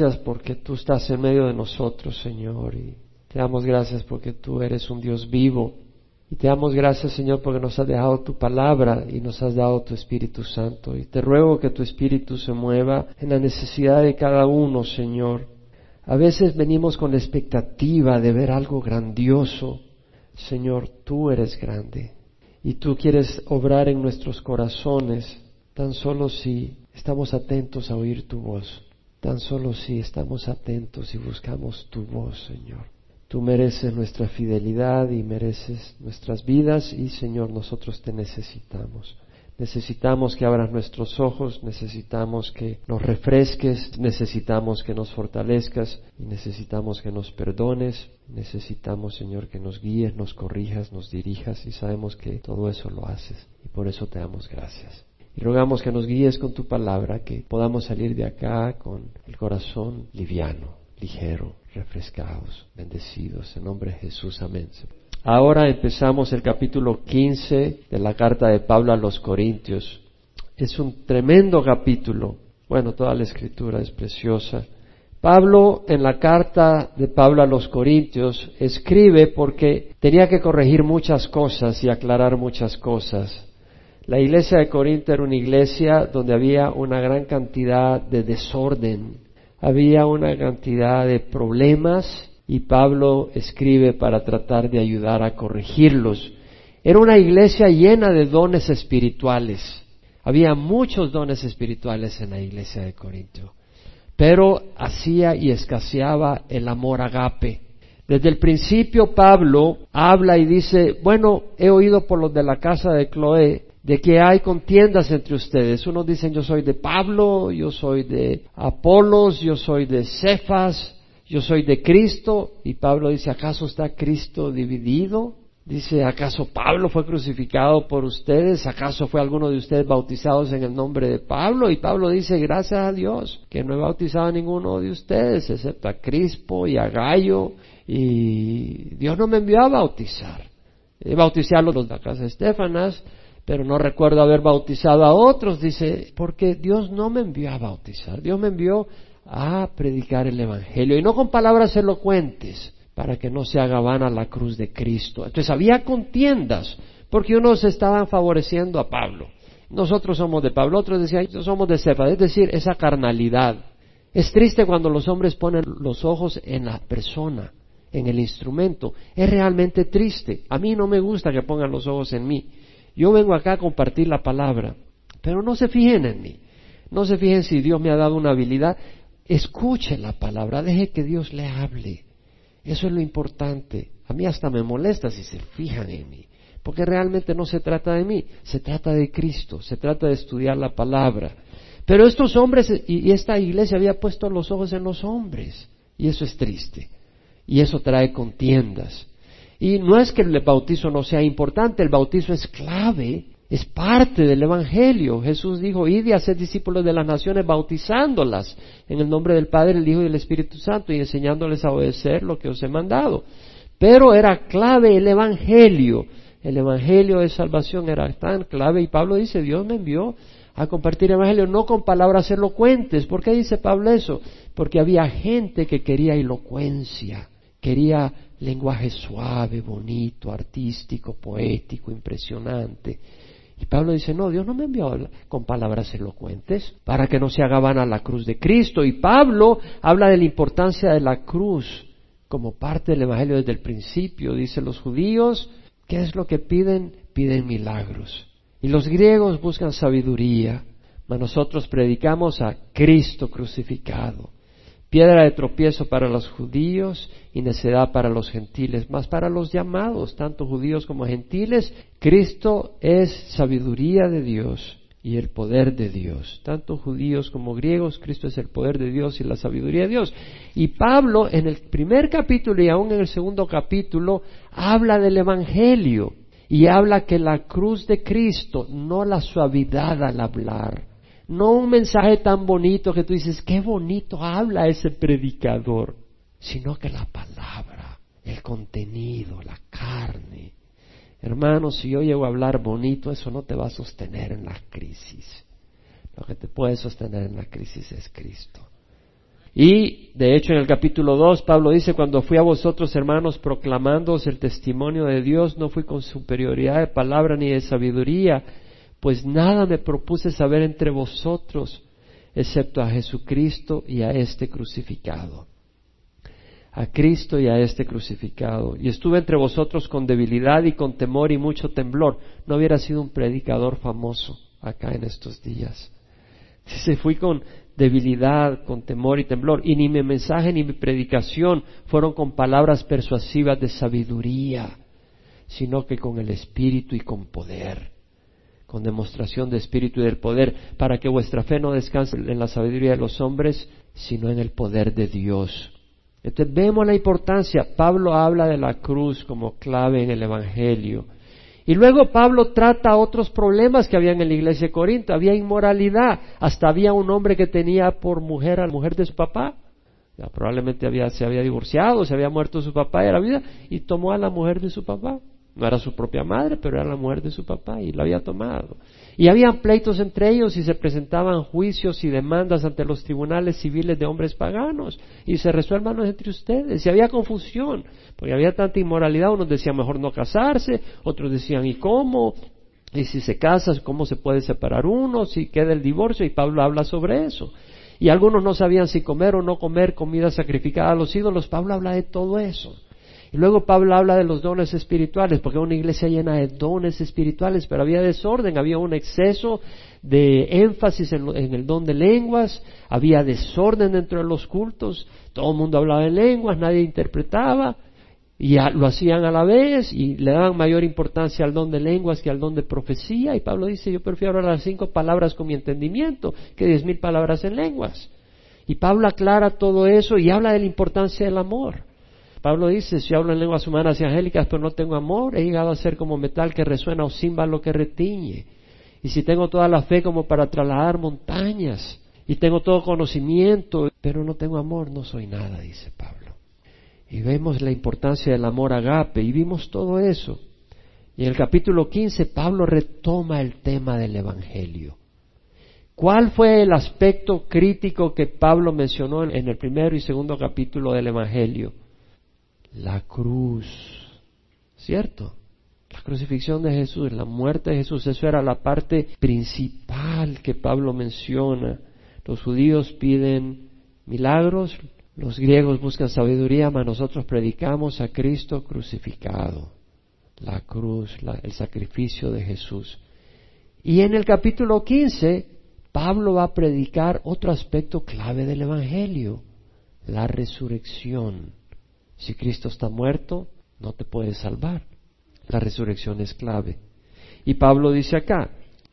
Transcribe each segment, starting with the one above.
gracias porque tú estás en medio de nosotros, Señor, y te damos gracias porque tú eres un Dios vivo. Y te damos gracias, Señor, porque nos has dejado tu palabra y nos has dado tu Espíritu Santo. Y te ruego que tu Espíritu se mueva en la necesidad de cada uno, Señor. A veces venimos con la expectativa de ver algo grandioso. Señor, tú eres grande. Y tú quieres obrar en nuestros corazones tan solo si estamos atentos a oír tu voz. Tan solo si estamos atentos y buscamos tu voz, Señor. Tú mereces nuestra fidelidad y mereces nuestras vidas y Señor, nosotros te necesitamos. Necesitamos que abras nuestros ojos, necesitamos que nos refresques, necesitamos que nos fortalezcas y necesitamos que nos perdones, necesitamos Señor que nos guíes, nos corrijas, nos dirijas y sabemos que todo eso lo haces y por eso te damos gracias. Rogamos que nos guíes con tu palabra, que podamos salir de acá con el corazón liviano, ligero, refrescados, bendecidos. En nombre de Jesús, amén. Ahora empezamos el capítulo 15 de la carta de Pablo a los Corintios. Es un tremendo capítulo. Bueno, toda la escritura es preciosa. Pablo, en la carta de Pablo a los Corintios, escribe porque tenía que corregir muchas cosas y aclarar muchas cosas. La iglesia de Corinto era una iglesia donde había una gran cantidad de desorden, había una cantidad de problemas y Pablo escribe para tratar de ayudar a corregirlos. Era una iglesia llena de dones espirituales. Había muchos dones espirituales en la iglesia de Corinto, pero hacía y escaseaba el amor agape. Desde el principio Pablo habla y dice, bueno, he oído por los de la casa de Cloé de que hay contiendas entre ustedes. Unos dicen yo soy de Pablo, yo soy de Apolos, yo soy de Cefas, yo soy de Cristo. Y Pablo dice, ¿acaso está Cristo dividido? Dice, ¿acaso Pablo fue crucificado por ustedes? ¿Acaso fue alguno de ustedes bautizados en el nombre de Pablo? Y Pablo dice, gracias a Dios, que no he bautizado a ninguno de ustedes, excepto a Crispo y a Gallo. Y Dios no me envió a bautizar. He bautizado a los de la casa de Estefanas, pero no recuerdo haber bautizado a otros, dice, porque Dios no me envió a bautizar, Dios me envió a predicar el Evangelio, y no con palabras elocuentes, para que no se haga vana la cruz de Cristo. Entonces había contiendas, porque unos estaban favoreciendo a Pablo. Nosotros somos de Pablo, otros decían, somos de Cefa, es decir, esa carnalidad. Es triste cuando los hombres ponen los ojos en la persona, en el instrumento. Es realmente triste. A mí no me gusta que pongan los ojos en mí. Yo vengo acá a compartir la palabra, pero no se fijen en mí. No se fijen si Dios me ha dado una habilidad. Escuche la palabra, deje que Dios le hable. Eso es lo importante. A mí hasta me molesta si se fijan en mí, porque realmente no se trata de mí, se trata de Cristo, se trata de estudiar la palabra. Pero estos hombres y esta iglesia había puesto los ojos en los hombres, y eso es triste, y eso trae contiendas. Y no es que el bautizo no sea importante, el bautizo es clave, es parte del Evangelio. Jesús dijo, id y haced discípulos de las naciones bautizándolas en el nombre del Padre, el Hijo y el Espíritu Santo y enseñándoles a obedecer lo que os he mandado. Pero era clave el Evangelio. El Evangelio de salvación era tan clave y Pablo dice, Dios me envió a compartir el Evangelio no con palabras elocuentes. ¿Por qué dice Pablo eso? Porque había gente que quería elocuencia, quería lenguaje suave, bonito, artístico, poético, impresionante. Y Pablo dice, no, Dios no me envió con palabras elocuentes para que no se haga vana la cruz de Cristo. Y Pablo habla de la importancia de la cruz como parte del Evangelio desde el principio. Dice, los judíos, ¿qué es lo que piden? Piden milagros. Y los griegos buscan sabiduría, mas nosotros predicamos a Cristo crucificado piedra de tropiezo para los judíos y necedad para los gentiles, más para los llamados, tanto judíos como gentiles, Cristo es sabiduría de Dios y el poder de Dios. Tanto judíos como griegos, Cristo es el poder de Dios y la sabiduría de Dios. Y Pablo en el primer capítulo y aún en el segundo capítulo habla del Evangelio y habla que la cruz de Cristo, no la suavidad al hablar, no un mensaje tan bonito que tú dices, qué bonito habla ese predicador, sino que la palabra, el contenido, la carne. Hermanos, si yo llego a hablar bonito, eso no te va a sostener en la crisis. Lo que te puede sostener en la crisis es Cristo. Y de hecho en el capítulo 2 Pablo dice, cuando fui a vosotros hermanos proclamándoos el testimonio de Dios, no fui con superioridad de palabra ni de sabiduría, pues nada me propuse saber entre vosotros, excepto a Jesucristo y a este crucificado. A Cristo y a este crucificado. Y estuve entre vosotros con debilidad y con temor y mucho temblor. No hubiera sido un predicador famoso acá en estos días. Se fui con debilidad, con temor y temblor. Y ni mi mensaje ni mi predicación fueron con palabras persuasivas de sabiduría, sino que con el Espíritu y con poder, con demostración de Espíritu y del poder, para que vuestra fe no descanse en la sabiduría de los hombres, sino en el poder de Dios. Entonces vemos la importancia. Pablo habla de la cruz como clave en el Evangelio. Y luego Pablo trata otros problemas que había en la iglesia de Corinto. Había inmoralidad. Hasta había un hombre que tenía por mujer a la mujer de su papá. Ya, probablemente había, se había divorciado, se había muerto su papá y la vida, y tomó a la mujer de su papá. No era su propia madre, pero era la mujer de su papá y la había tomado. Y había pleitos entre ellos y se presentaban juicios y demandas ante los tribunales civiles de hombres paganos y se resuelvan entre ustedes. Y había confusión, porque había tanta inmoralidad. Unos decían mejor no casarse, otros decían ¿y cómo? Y si se casa, ¿cómo se puede separar uno? Si queda el divorcio, y Pablo habla sobre eso. Y algunos no sabían si comer o no comer comida sacrificada a los ídolos. Pablo habla de todo eso. Y luego Pablo habla de los dones espirituales, porque una iglesia llena de dones espirituales, pero había desorden, había un exceso de énfasis en, el don de lenguas, había desorden dentro de los cultos, todo el mundo hablaba en lenguas, nadie interpretaba, y lo hacían a la vez, y le daban mayor importancia al don de lenguas que al don de profecía, y Pablo dice, yo prefiero hablar cinco palabras con mi entendimiento que diez mil palabras en lenguas. Y Pablo aclara todo eso y habla de la importancia del amor. Pablo dice, si hablo en lenguas humanas y angélicas, pero no tengo amor, he llegado a ser como metal que resuena o címbalo que retiñe. Y si tengo toda la fe como para trasladar montañas, y tengo todo conocimiento, pero no tengo amor, no soy nada, dice Pablo. Y vemos la importancia del amor agape, y vimos todo eso. Y en el capítulo 15, Pablo retoma el tema del Evangelio. ¿Cuál fue el aspecto crítico que Pablo mencionó en el primero y segundo capítulo del Evangelio? La cruz. ¿Cierto? La crucifixión de Jesús, la muerte de Jesús, eso era la parte principal que Pablo menciona. Los judíos piden milagros, los griegos buscan sabiduría, mas nosotros predicamos a Cristo crucificado, la cruz, el sacrificio de Jesús. Y en el capítulo 15, Pablo va a predicar otro aspecto clave del Evangelio, la resurrección. Si Cristo está muerto, no te puedes salvar. La resurrección es clave. Y Pablo dice acá,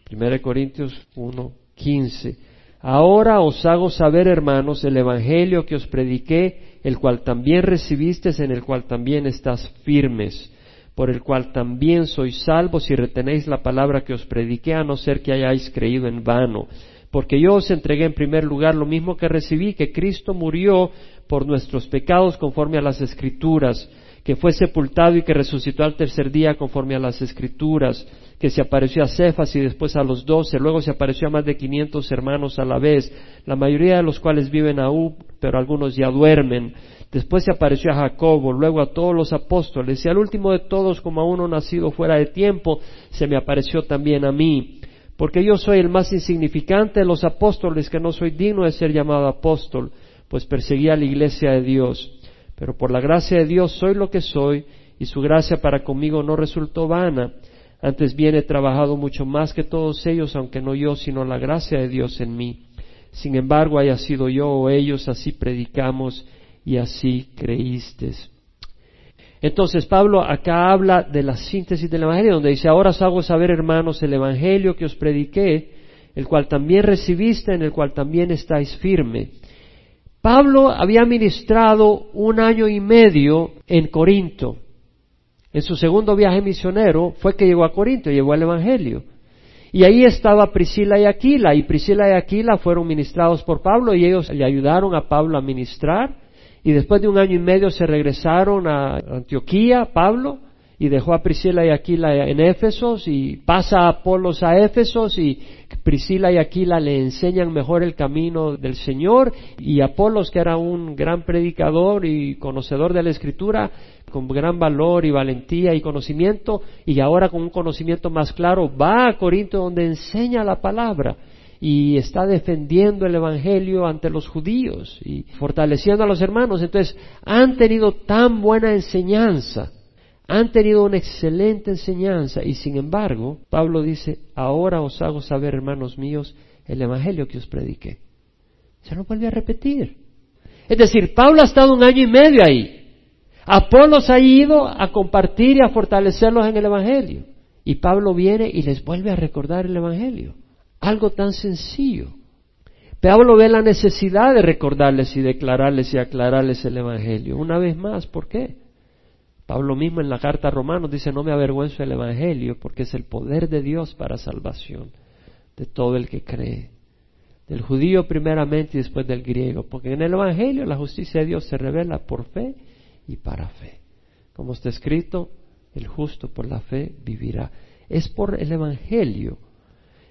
1 Corintios 1, 15, Ahora os hago saber, hermanos, el Evangelio que os prediqué, el cual también recibisteis, en el cual también estás firmes, por el cual también sois salvos si retenéis la palabra que os prediqué, a no ser que hayáis creído en vano. Porque yo os entregué en primer lugar lo mismo que recibí, que Cristo murió por nuestros pecados conforme a las Escrituras, que fue sepultado y que resucitó al tercer día conforme a las Escrituras, que se apareció a Cefas y después a los doce, luego se apareció a más de quinientos hermanos a la vez, la mayoría de los cuales viven aún, pero algunos ya duermen. Después se apareció a Jacobo, luego a todos los apóstoles, y al último de todos, como a uno nacido fuera de tiempo, se me apareció también a mí. Porque yo soy el más insignificante de los apóstoles, que no soy digno de ser llamado apóstol pues perseguía a la iglesia de Dios. Pero por la gracia de Dios soy lo que soy, y su gracia para conmigo no resultó vana. Antes bien he trabajado mucho más que todos ellos, aunque no yo, sino la gracia de Dios en mí. Sin embargo, haya sido yo o ellos, así predicamos y así creísteis. Entonces Pablo acá habla de la síntesis del Evangelio, donde dice, ahora os hago saber, hermanos, el Evangelio que os prediqué, el cual también recibiste, en el cual también estáis firme Pablo había ministrado un año y medio en Corinto. En su segundo viaje misionero fue que llegó a Corinto, llegó al Evangelio. Y ahí estaba Priscila y Aquila, y Priscila y Aquila fueron ministrados por Pablo y ellos le ayudaron a Pablo a ministrar. Y después de un año y medio se regresaron a Antioquía, Pablo, y dejó a Priscila y Aquila en Éfesos y pasa a Apolos a Éfesos y Priscila y Aquila le enseñan mejor el camino del Señor y Apolos, que era un gran predicador y conocedor de la Escritura, con gran valor y valentía y conocimiento, y ahora con un conocimiento más claro, va a Corinto donde enseña la palabra y está defendiendo el Evangelio ante los judíos y fortaleciendo a los hermanos. Entonces, han tenido tan buena enseñanza, han tenido una excelente enseñanza y sin embargo, Pablo dice, ahora os hago saber, hermanos míos, el Evangelio que os prediqué. Se lo vuelve a repetir. Es decir, Pablo ha estado un año y medio ahí. Apolos ha ido a compartir y a fortalecerlos en el Evangelio. Y Pablo viene y les vuelve a recordar el Evangelio. Algo tan sencillo. Pablo ve la necesidad de recordarles y declararles y aclararles el Evangelio. Una vez más, ¿por qué? Pablo mismo en la carta a Romanos dice, no me avergüenzo del Evangelio porque es el poder de Dios para salvación de todo el que cree. Del judío primeramente y después del griego. Porque en el Evangelio la justicia de Dios se revela por fe y para fe. Como está escrito, el justo por la fe vivirá. Es por el Evangelio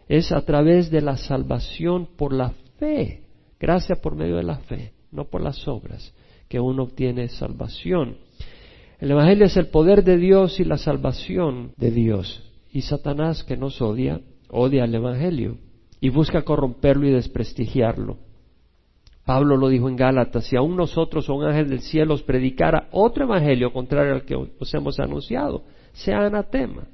es a través de la salvación por la fe, gracia por medio de la fe, no por las obras, que uno obtiene salvación. El Evangelio es el poder de Dios y la salvación de Dios. Y Satanás, que nos odia, odia el Evangelio y busca corromperlo y desprestigiarlo. Pablo lo dijo en Gálatas, si aún nosotros o un ángel del cielo os predicara otro evangelio contrario al que os hemos anunciado, sea anatema.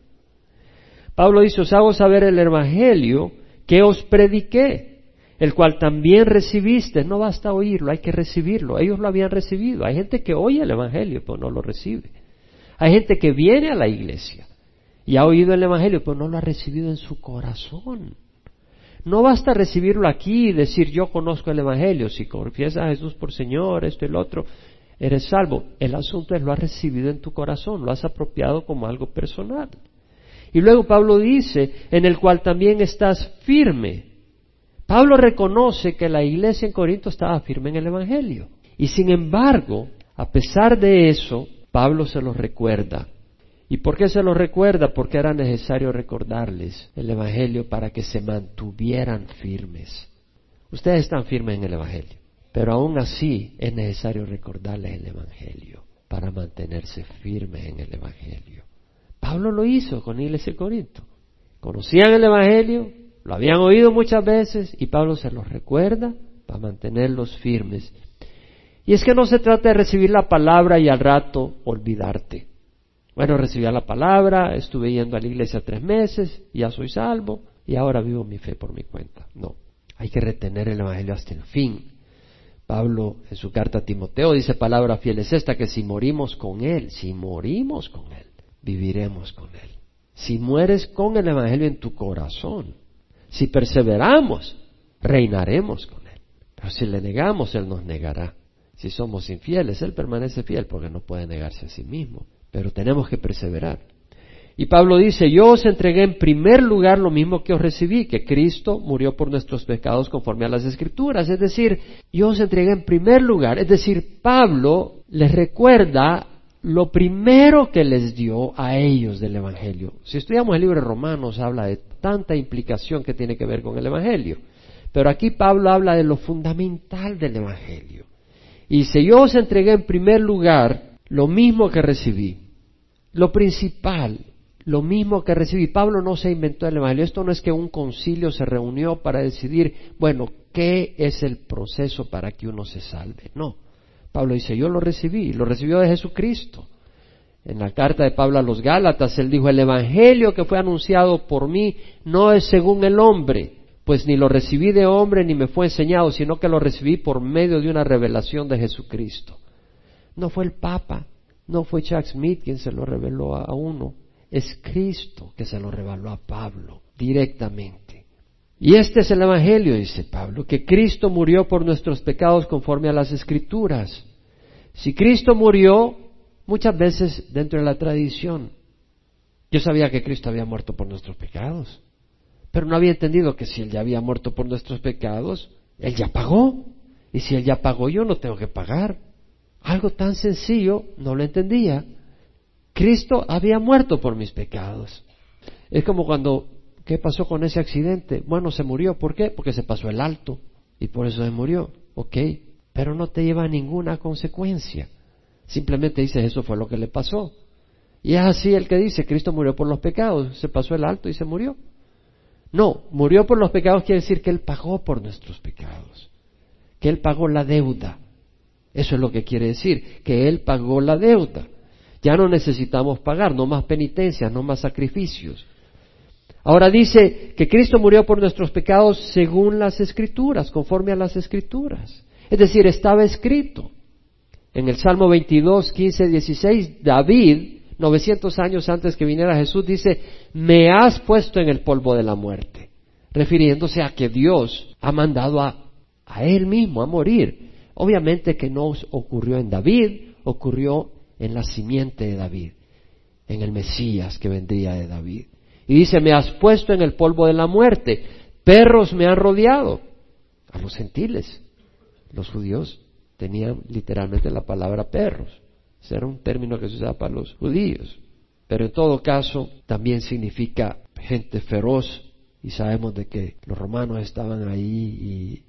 Pablo dice, os hago saber el Evangelio que os prediqué, el cual también recibiste. No basta oírlo, hay que recibirlo. Ellos lo habían recibido. Hay gente que oye el Evangelio, pero no lo recibe. Hay gente que viene a la iglesia y ha oído el Evangelio, pero no lo ha recibido en su corazón. No basta recibirlo aquí y decir yo conozco el Evangelio. Si confiesas a Jesús por Señor, esto y el otro, eres salvo. El asunto es lo has recibido en tu corazón, lo has apropiado como algo personal. Y luego Pablo dice, en el cual también estás firme. Pablo reconoce que la iglesia en Corinto estaba firme en el Evangelio. Y sin embargo, a pesar de eso, Pablo se lo recuerda. ¿Y por qué se lo recuerda? Porque era necesario recordarles el Evangelio para que se mantuvieran firmes. Ustedes están firmes en el Evangelio, pero aún así es necesario recordarles el Evangelio para mantenerse firmes en el Evangelio. Pablo lo hizo con la iglesia de Corinto. Conocían el Evangelio, lo habían oído muchas veces y Pablo se los recuerda para mantenerlos firmes. Y es que no se trata de recibir la palabra y al rato olvidarte. Bueno, recibí la palabra, estuve yendo a la iglesia tres meses, ya soy salvo y ahora vivo mi fe por mi cuenta. No, hay que retener el Evangelio hasta el fin. Pablo en su carta a Timoteo dice palabra fiel es esta, que si morimos con Él, si morimos con Él, viviremos con Él. Si mueres con el Evangelio en tu corazón, si perseveramos, reinaremos con Él. Pero si le negamos, Él nos negará. Si somos infieles, Él permanece fiel porque no puede negarse a sí mismo. Pero tenemos que perseverar. Y Pablo dice, yo os entregué en primer lugar lo mismo que os recibí, que Cristo murió por nuestros pecados conforme a las Escrituras. Es decir, yo os entregué en primer lugar. Es decir, Pablo les recuerda lo primero que les dio a ellos del Evangelio. Si estudiamos el libro de Romanos, habla de tanta implicación que tiene que ver con el Evangelio. Pero aquí Pablo habla de lo fundamental del Evangelio. Y dice, yo os entregué en primer lugar lo mismo que recibí. Lo principal, lo mismo que recibí. Pablo no se inventó el Evangelio. Esto no es que un concilio se reunió para decidir, bueno, ¿qué es el proceso para que uno se salve? No. Pablo dice, yo lo recibí, lo recibió de Jesucristo. En la carta de Pablo a los Gálatas, él dijo, el Evangelio que fue anunciado por mí no es según el hombre, pues ni lo recibí de hombre ni me fue enseñado, sino que lo recibí por medio de una revelación de Jesucristo. No fue el Papa, no fue Chuck Smith quien se lo reveló a uno, es Cristo que se lo reveló a Pablo directamente. Y este es el Evangelio, dice Pablo, que Cristo murió por nuestros pecados conforme a las Escrituras. Si Cristo murió, muchas veces dentro de la tradición, yo sabía que Cristo había muerto por nuestros pecados, pero no había entendido que si Él ya había muerto por nuestros pecados, Él ya pagó. Y si Él ya pagó, yo no tengo que pagar. Algo tan sencillo, no lo entendía. Cristo había muerto por mis pecados. Es como cuando, ¿qué pasó con ese accidente? Bueno, se murió. ¿Por qué? Porque se pasó el alto y por eso se murió. Ok, pero no te lleva a ninguna consecuencia. Simplemente dices, eso fue lo que le pasó. Y es así el que dice, Cristo murió por los pecados, se pasó el alto y se murió. No, murió por los pecados quiere decir que Él pagó por nuestros pecados, que Él pagó la deuda. Eso es lo que quiere decir, que Él pagó la deuda. Ya no necesitamos pagar, no más penitencias, no más sacrificios. Ahora dice que Cristo murió por nuestros pecados según las escrituras, conforme a las escrituras. Es decir, estaba escrito. En el Salmo 22, 15, 16, David, 900 años antes que viniera Jesús, dice, me has puesto en el polvo de la muerte, refiriéndose a que Dios ha mandado a, a Él mismo a morir. Obviamente que no ocurrió en David, ocurrió en la simiente de David, en el Mesías que vendría de David. Y dice, me has puesto en el polvo de la muerte, perros me han rodeado, a los gentiles, los judíos tenían literalmente la palabra perros. Ese era un término que se usaba para los judíos. Pero en todo caso también significa gente feroz y sabemos de que los romanos estaban ahí y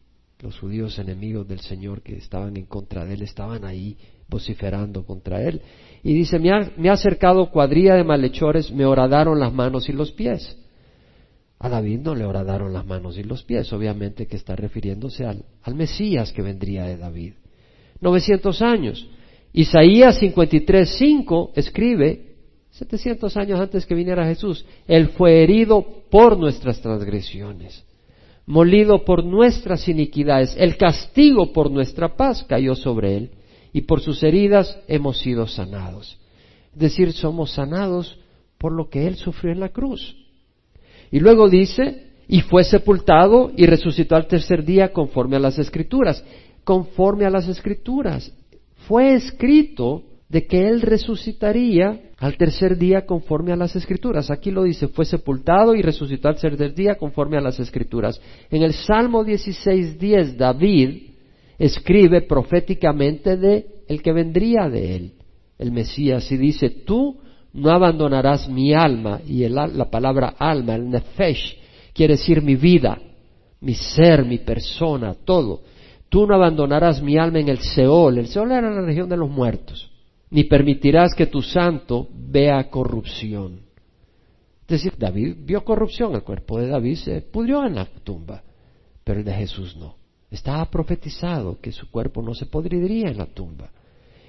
los judíos enemigos del Señor que estaban en contra de él estaban ahí vociferando contra él. Y dice, me ha, acercado cuadrilla de malhechores, me horadaron las manos y los pies. A David no le horadaron las manos y los pies, obviamente que está refiriéndose al, al Mesías que vendría de David. 900 años. Isaías 53.5 escribe, 700 años antes que viniera Jesús, Él fue herido por nuestras transgresiones, molido por nuestras iniquidades, el castigo por nuestra paz cayó sobre Él, y por sus heridas hemos sido sanados. Es decir, somos sanados por lo que Él sufrió en la cruz. Y luego dice, y fue sepultado y resucitó al tercer día conforme a las escrituras conforme a las escrituras. Fue escrito de que Él resucitaría al tercer día conforme a las escrituras. Aquí lo dice, fue sepultado y resucitó al tercer día conforme a las escrituras. En el Salmo 16.10 David escribe proféticamente de el que vendría de Él, el Mesías, y dice, tú no abandonarás mi alma, y la palabra alma, el nefesh, quiere decir mi vida, mi ser, mi persona, todo Tú no abandonarás mi alma en el Seol. El Seol era la región de los muertos. Ni permitirás que tu santo vea corrupción. Es decir, David vio corrupción. El cuerpo de David se pudrió en la tumba. Pero el de Jesús no. Estaba profetizado que su cuerpo no se podriría en la tumba.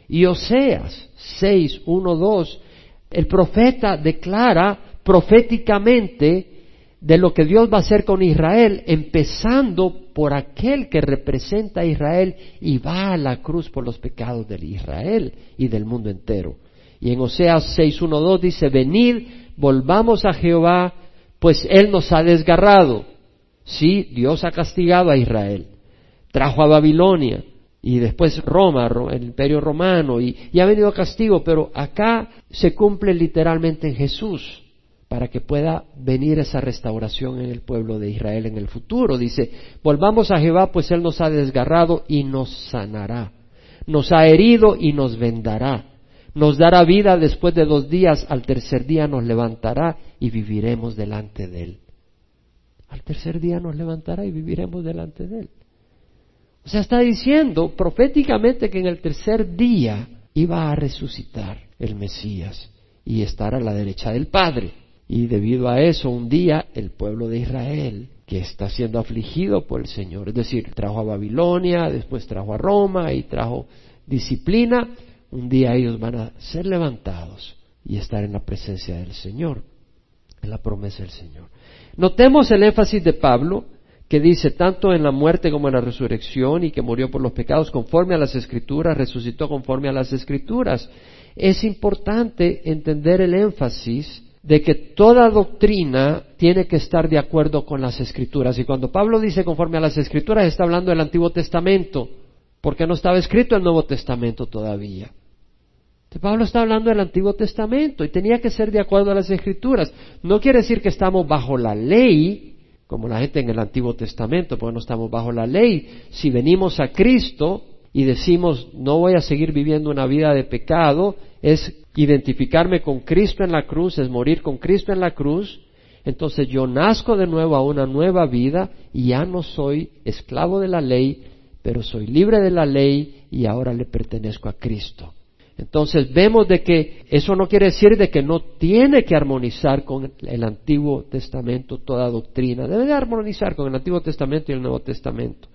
Y Oseas 6, 1, 2, el profeta declara proféticamente de lo que Dios va a hacer con Israel, empezando por aquel que representa a Israel y va a la cruz por los pecados de Israel y del mundo entero. Y en Oseas 6.1.2 dice, venid, volvamos a Jehová, pues Él nos ha desgarrado. Sí, Dios ha castigado a Israel, trajo a Babilonia y después Roma, el imperio romano, y, ha venido castigo, pero acá se cumple literalmente en Jesús para que pueda venir esa restauración en el pueblo de Israel en el futuro. Dice, volvamos a Jehová, pues Él nos ha desgarrado y nos sanará, nos ha herido y nos vendará, nos dará vida después de dos días, al tercer día nos levantará y viviremos delante de Él. Al tercer día nos levantará y viviremos delante de Él. O sea, está diciendo proféticamente que en el tercer día iba a resucitar el Mesías y estar a la derecha del Padre. Y debido a eso, un día el pueblo de Israel, que está siendo afligido por el Señor, es decir, trajo a Babilonia, después trajo a Roma y trajo disciplina, un día ellos van a ser levantados y estar en la presencia del Señor, en la promesa del Señor. Notemos el énfasis de Pablo, que dice tanto en la muerte como en la resurrección y que murió por los pecados conforme a las escrituras, resucitó conforme a las escrituras. Es importante entender el énfasis de que toda doctrina tiene que estar de acuerdo con las escrituras. Y cuando Pablo dice conforme a las escrituras, está hablando del Antiguo Testamento, porque no estaba escrito el Nuevo Testamento todavía. Pablo está hablando del Antiguo Testamento y tenía que ser de acuerdo a las escrituras. No quiere decir que estamos bajo la ley, como la gente en el Antiguo Testamento, porque no estamos bajo la ley. Si venimos a Cristo y decimos no voy a seguir viviendo una vida de pecado, es identificarme con Cristo en la cruz, es morir con Cristo en la cruz, entonces yo nazco de nuevo a una nueva vida y ya no soy esclavo de la ley, pero soy libre de la ley y ahora le pertenezco a Cristo. Entonces vemos de que eso no quiere decir de que no tiene que armonizar con el Antiguo Testamento toda doctrina, debe de armonizar con el Antiguo Testamento y el Nuevo Testamento.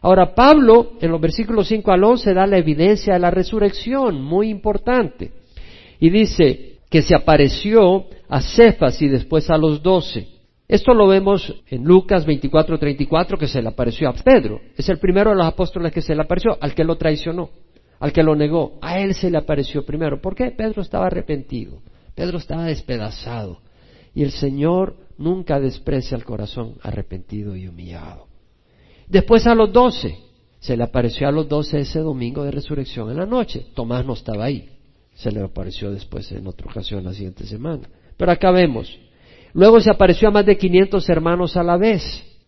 Ahora Pablo en los versículos 5 al 11 da la evidencia de la resurrección, muy importante, y dice que se apareció a Cefas y después a los doce. Esto lo vemos en Lucas 24:34 que se le apareció a Pedro. Es el primero de los apóstoles que se le apareció, al que lo traicionó al que lo negó, a él se le apareció primero. ¿Por qué? Pedro estaba arrepentido, Pedro estaba despedazado. Y el Señor nunca desprecia el corazón arrepentido y humillado. Después a los doce, se le apareció a los doce ese domingo de resurrección en la noche. Tomás no estaba ahí, se le apareció después en otra ocasión la siguiente semana. Pero acá vemos. Luego se apareció a más de 500 hermanos a la vez,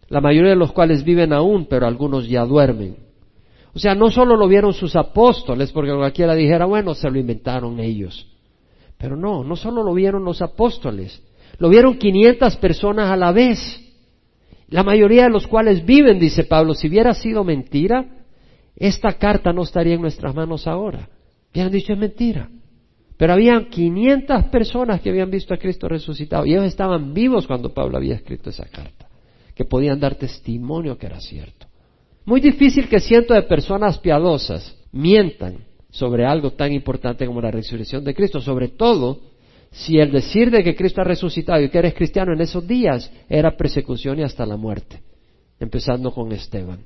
la mayoría de los cuales viven aún, pero algunos ya duermen. O sea, no solo lo vieron sus apóstoles, porque cualquiera dijera, bueno, se lo inventaron ellos. Pero no, no solo lo vieron los apóstoles, lo vieron 500 personas a la vez, la mayoría de los cuales viven, dice Pablo, si hubiera sido mentira, esta carta no estaría en nuestras manos ahora. Hubieran dicho es mentira. Pero habían 500 personas que habían visto a Cristo resucitado y ellos estaban vivos cuando Pablo había escrito esa carta, que podían dar testimonio que era cierto. Muy difícil que cientos de personas piadosas mientan sobre algo tan importante como la resurrección de Cristo, sobre todo si el decir de que Cristo ha resucitado y que eres cristiano en esos días era persecución y hasta la muerte, empezando con Esteban.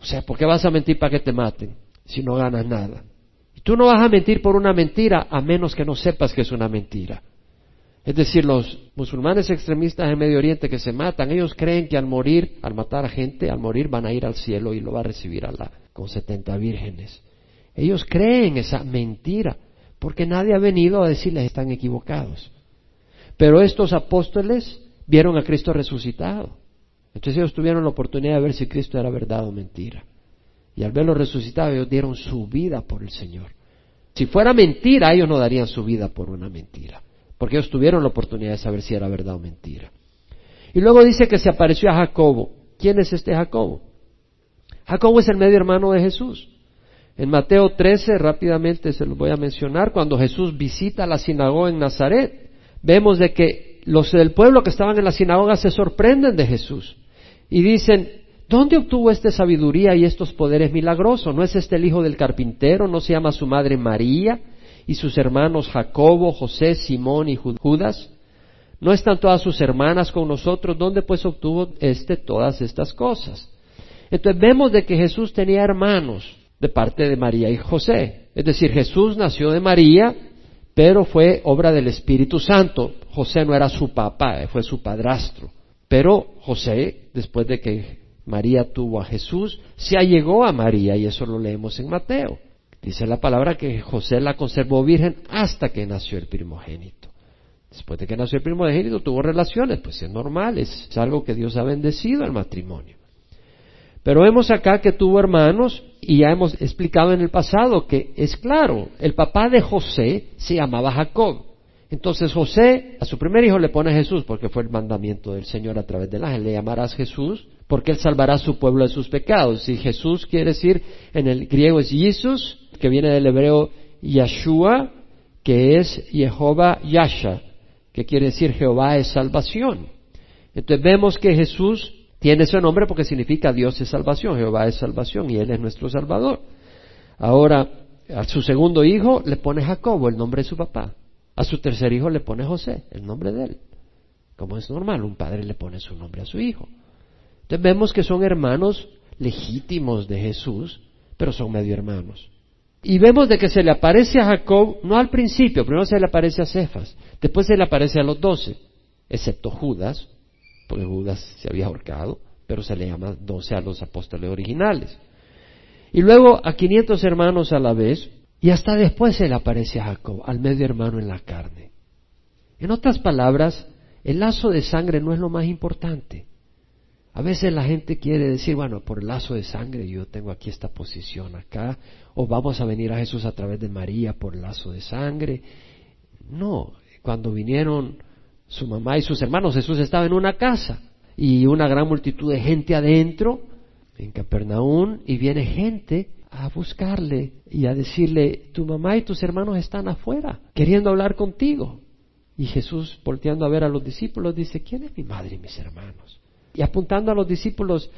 O sea, ¿por qué vas a mentir para que te maten si no ganas nada? Y tú no vas a mentir por una mentira a menos que no sepas que es una mentira. Es decir, los musulmanes extremistas en Medio Oriente que se matan, ellos creen que al morir, al matar a gente, al morir van a ir al cielo y lo va a recibir Allah con setenta vírgenes. Ellos creen esa mentira, porque nadie ha venido a decirles están equivocados. Pero estos apóstoles vieron a Cristo resucitado. Entonces ellos tuvieron la oportunidad de ver si Cristo era verdad o mentira. Y al verlo resucitado, ellos dieron su vida por el Señor. Si fuera mentira, ellos no darían su vida por una mentira porque ellos tuvieron la oportunidad de saber si era verdad o mentira. Y luego dice que se apareció a Jacobo. ¿Quién es este Jacobo? Jacobo es el medio hermano de Jesús. En Mateo 13, rápidamente se los voy a mencionar, cuando Jesús visita la sinagoga en Nazaret, vemos de que los del pueblo que estaban en la sinagoga se sorprenden de Jesús y dicen, ¿dónde obtuvo esta sabiduría y estos poderes milagrosos? ¿No es este el hijo del carpintero? ¿No se llama su madre María? Y sus hermanos Jacobo, José, Simón y Judas? ¿No están todas sus hermanas con nosotros? ¿Dónde pues obtuvo éste todas estas cosas? Entonces vemos de que Jesús tenía hermanos de parte de María y José. Es decir, Jesús nació de María, pero fue obra del Espíritu Santo. José no era su papá, fue su padrastro. Pero José, después de que María tuvo a Jesús, se allegó a María y eso lo leemos en Mateo. Dice la palabra que José la conservó virgen hasta que nació el primogénito. Después de que nació el primogénito tuvo relaciones, pues es normal, es algo que Dios ha bendecido al matrimonio. Pero vemos acá que tuvo hermanos y ya hemos explicado en el pasado que es claro, el papá de José se llamaba Jacob. Entonces José a su primer hijo le pone Jesús porque fue el mandamiento del Señor a través del ángel, le llamarás Jesús porque él salvará a su pueblo de sus pecados. Y Jesús quiere decir en el griego es Jesús que viene del hebreo Yeshua, que es Jehová Yasha, que quiere decir Jehová es salvación. Entonces vemos que Jesús tiene ese nombre porque significa Dios es salvación, Jehová es salvación y Él es nuestro Salvador. Ahora, a su segundo hijo le pone Jacobo, el nombre de su papá. A su tercer hijo le pone José, el nombre de él. Como es normal, un padre le pone su nombre a su hijo. Entonces vemos que son hermanos legítimos de Jesús, pero son medio hermanos. Y vemos de que se le aparece a Jacob, no al principio, primero se le aparece a Cefas, después se le aparece a los doce, excepto Judas, porque Judas se había ahorcado, pero se le llama doce a los apóstoles originales. Y luego a quinientos hermanos a la vez, y hasta después se le aparece a Jacob, al medio hermano en la carne. En otras palabras, el lazo de sangre no es lo más importante. A veces la gente quiere decir, bueno, por lazo de sangre yo tengo aquí esta posición acá, o vamos a venir a Jesús a través de María por lazo de sangre. No, cuando vinieron su mamá y sus hermanos, Jesús estaba en una casa y una gran multitud de gente adentro, en Capernaum, y viene gente a buscarle y a decirle, tu mamá y tus hermanos están afuera, queriendo hablar contigo. Y Jesús, volteando a ver a los discípulos, dice, ¿quién es mi madre y mis hermanos? Y apuntando a los discípulos,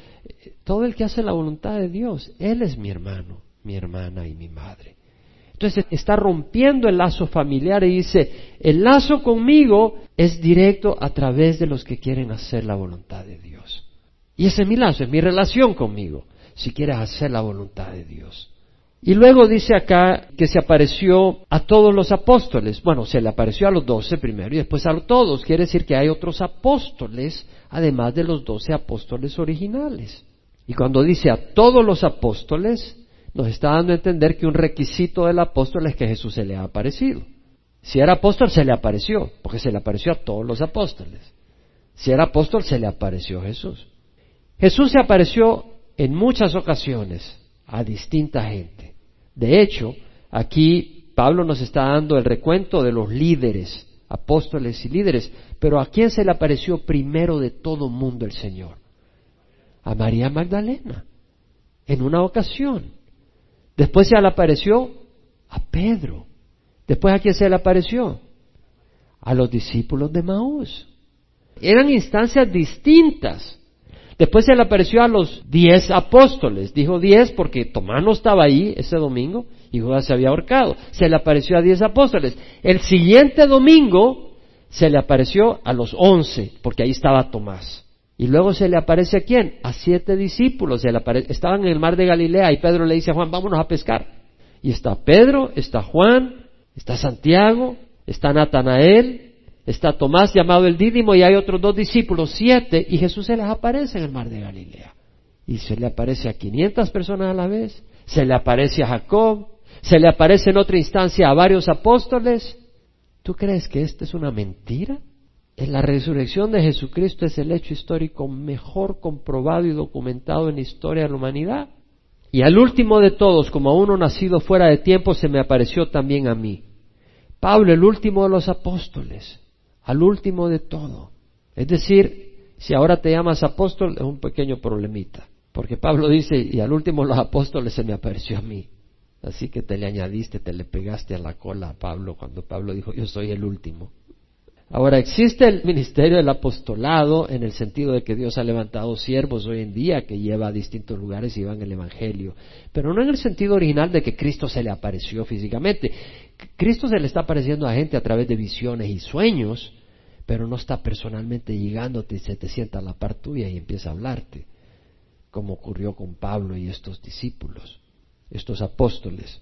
todo el que hace la voluntad de Dios, Él es mi hermano, mi hermana y mi madre. Entonces está rompiendo el lazo familiar y dice, el lazo conmigo es directo a través de los que quieren hacer la voluntad de Dios. Y ese es mi lazo, es mi relación conmigo, si quieres hacer la voluntad de Dios. Y luego dice acá que se apareció a todos los apóstoles. Bueno, se le apareció a los doce primero y después a todos. Quiere decir que hay otros apóstoles, además de los doce apóstoles originales. Y cuando dice a todos los apóstoles, nos está dando a entender que un requisito del apóstol es que Jesús se le ha aparecido. Si era apóstol, se le apareció, porque se le apareció a todos los apóstoles. Si era apóstol, se le apareció Jesús. Jesús se apareció en muchas ocasiones a distinta gente. De hecho, aquí Pablo nos está dando el recuento de los líderes, apóstoles y líderes, pero ¿a quién se le apareció primero de todo mundo el Señor? A María Magdalena, en una ocasión. Después se le apareció a Pedro. Después a quién se le apareció? A los discípulos de Maús. Eran instancias distintas. Después se le apareció a los diez apóstoles. Dijo diez porque Tomás no estaba ahí ese domingo y Judas se había ahorcado. Se le apareció a diez apóstoles. El siguiente domingo se le apareció a los once porque ahí estaba Tomás. Y luego se le aparece a quién? A siete discípulos. Estaban en el mar de Galilea y Pedro le dice a Juan, vámonos a pescar. Y está Pedro, está Juan, está Santiago, está Natanael, está Tomás llamado el Dídimo y hay otros dos discípulos, siete, y Jesús se les aparece en el mar de Galilea. Y se le aparece a 500 personas a la vez, se le aparece a Jacob, se le aparece en otra instancia a varios apóstoles. ¿Tú crees que esta es una mentira? la resurrección de Jesucristo es el hecho histórico mejor comprobado y documentado en la historia de la humanidad. Y al último de todos, como a uno nacido fuera de tiempo, se me apareció también a mí. Pablo, el último de los apóstoles, al último de todo. Es decir, si ahora te llamas apóstol, es un pequeño problemita. Porque Pablo dice, y al último los apóstoles se me apareció a mí. Así que te le añadiste, te le pegaste a la cola a Pablo cuando Pablo dijo, yo soy el último. Ahora, existe el ministerio del apostolado en el sentido de que Dios ha levantado siervos hoy en día que lleva a distintos lugares y van el Evangelio, pero no en el sentido original de que Cristo se le apareció físicamente. Cristo se le está apareciendo a gente a través de visiones y sueños, pero no está personalmente llegándote y se te sienta a la par tuya y empieza a hablarte, como ocurrió con Pablo y estos discípulos, estos apóstoles.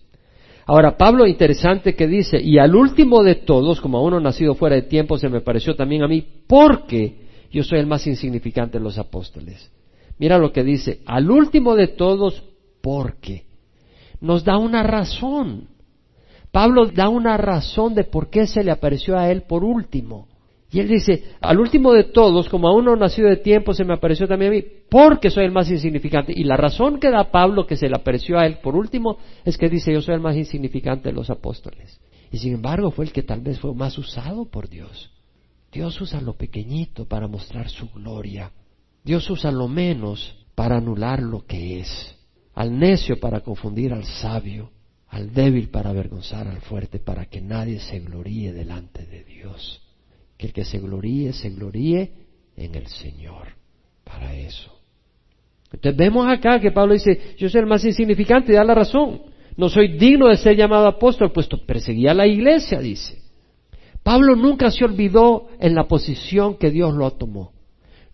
Ahora, Pablo, interesante que dice, y al último de todos, como a uno nacido fuera de tiempo, se me pareció también a mí, porque yo soy el más insignificante de los apóstoles. Mira lo que dice, al último de todos, porque. Nos da una razón. Pablo da una razón de por qué se le apareció a él por último. Y él dice, al último de todos, como a uno nacido de tiempo, se me apareció también a mí, porque soy el más insignificante. Y la razón que da Pablo que se le apareció a él por último es que dice, yo soy el más insignificante de los apóstoles. Y sin embargo fue el que tal vez fue más usado por Dios. Dios usa lo pequeñito para mostrar su gloria. Dios usa lo menos para anular lo que es. Al necio para confundir al sabio. Al débil para avergonzar al fuerte, para que nadie se gloríe delante de Dios que el que se gloríe, se gloríe en el Señor. Para eso. Entonces vemos acá que Pablo dice, yo soy el más insignificante y da la razón. No soy digno de ser llamado apóstol, puesto perseguía la iglesia, dice. Pablo nunca se olvidó en la posición que Dios lo tomó.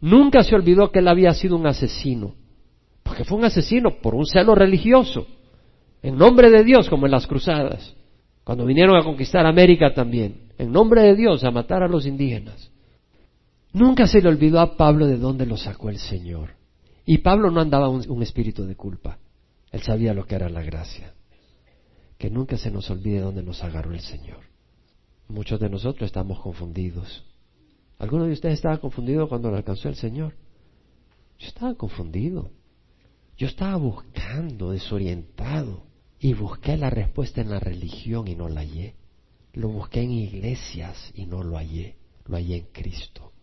Nunca se olvidó que él había sido un asesino. Porque fue un asesino por un celo religioso. En nombre de Dios, como en las cruzadas. Cuando vinieron a conquistar América también en nombre de Dios a matar a los indígenas. Nunca se le olvidó a Pablo de dónde lo sacó el Señor. Y Pablo no andaba un, un espíritu de culpa. Él sabía lo que era la gracia. Que nunca se nos olvide dónde nos agarró el Señor. Muchos de nosotros estamos confundidos. ¿Alguno de ustedes estaba confundido cuando lo alcanzó el Señor? Yo estaba confundido. Yo estaba buscando, desorientado, y busqué la respuesta en la religión y no la hallé. Lo busqué en iglesias y no lo hallé. Lo hallé en Cristo.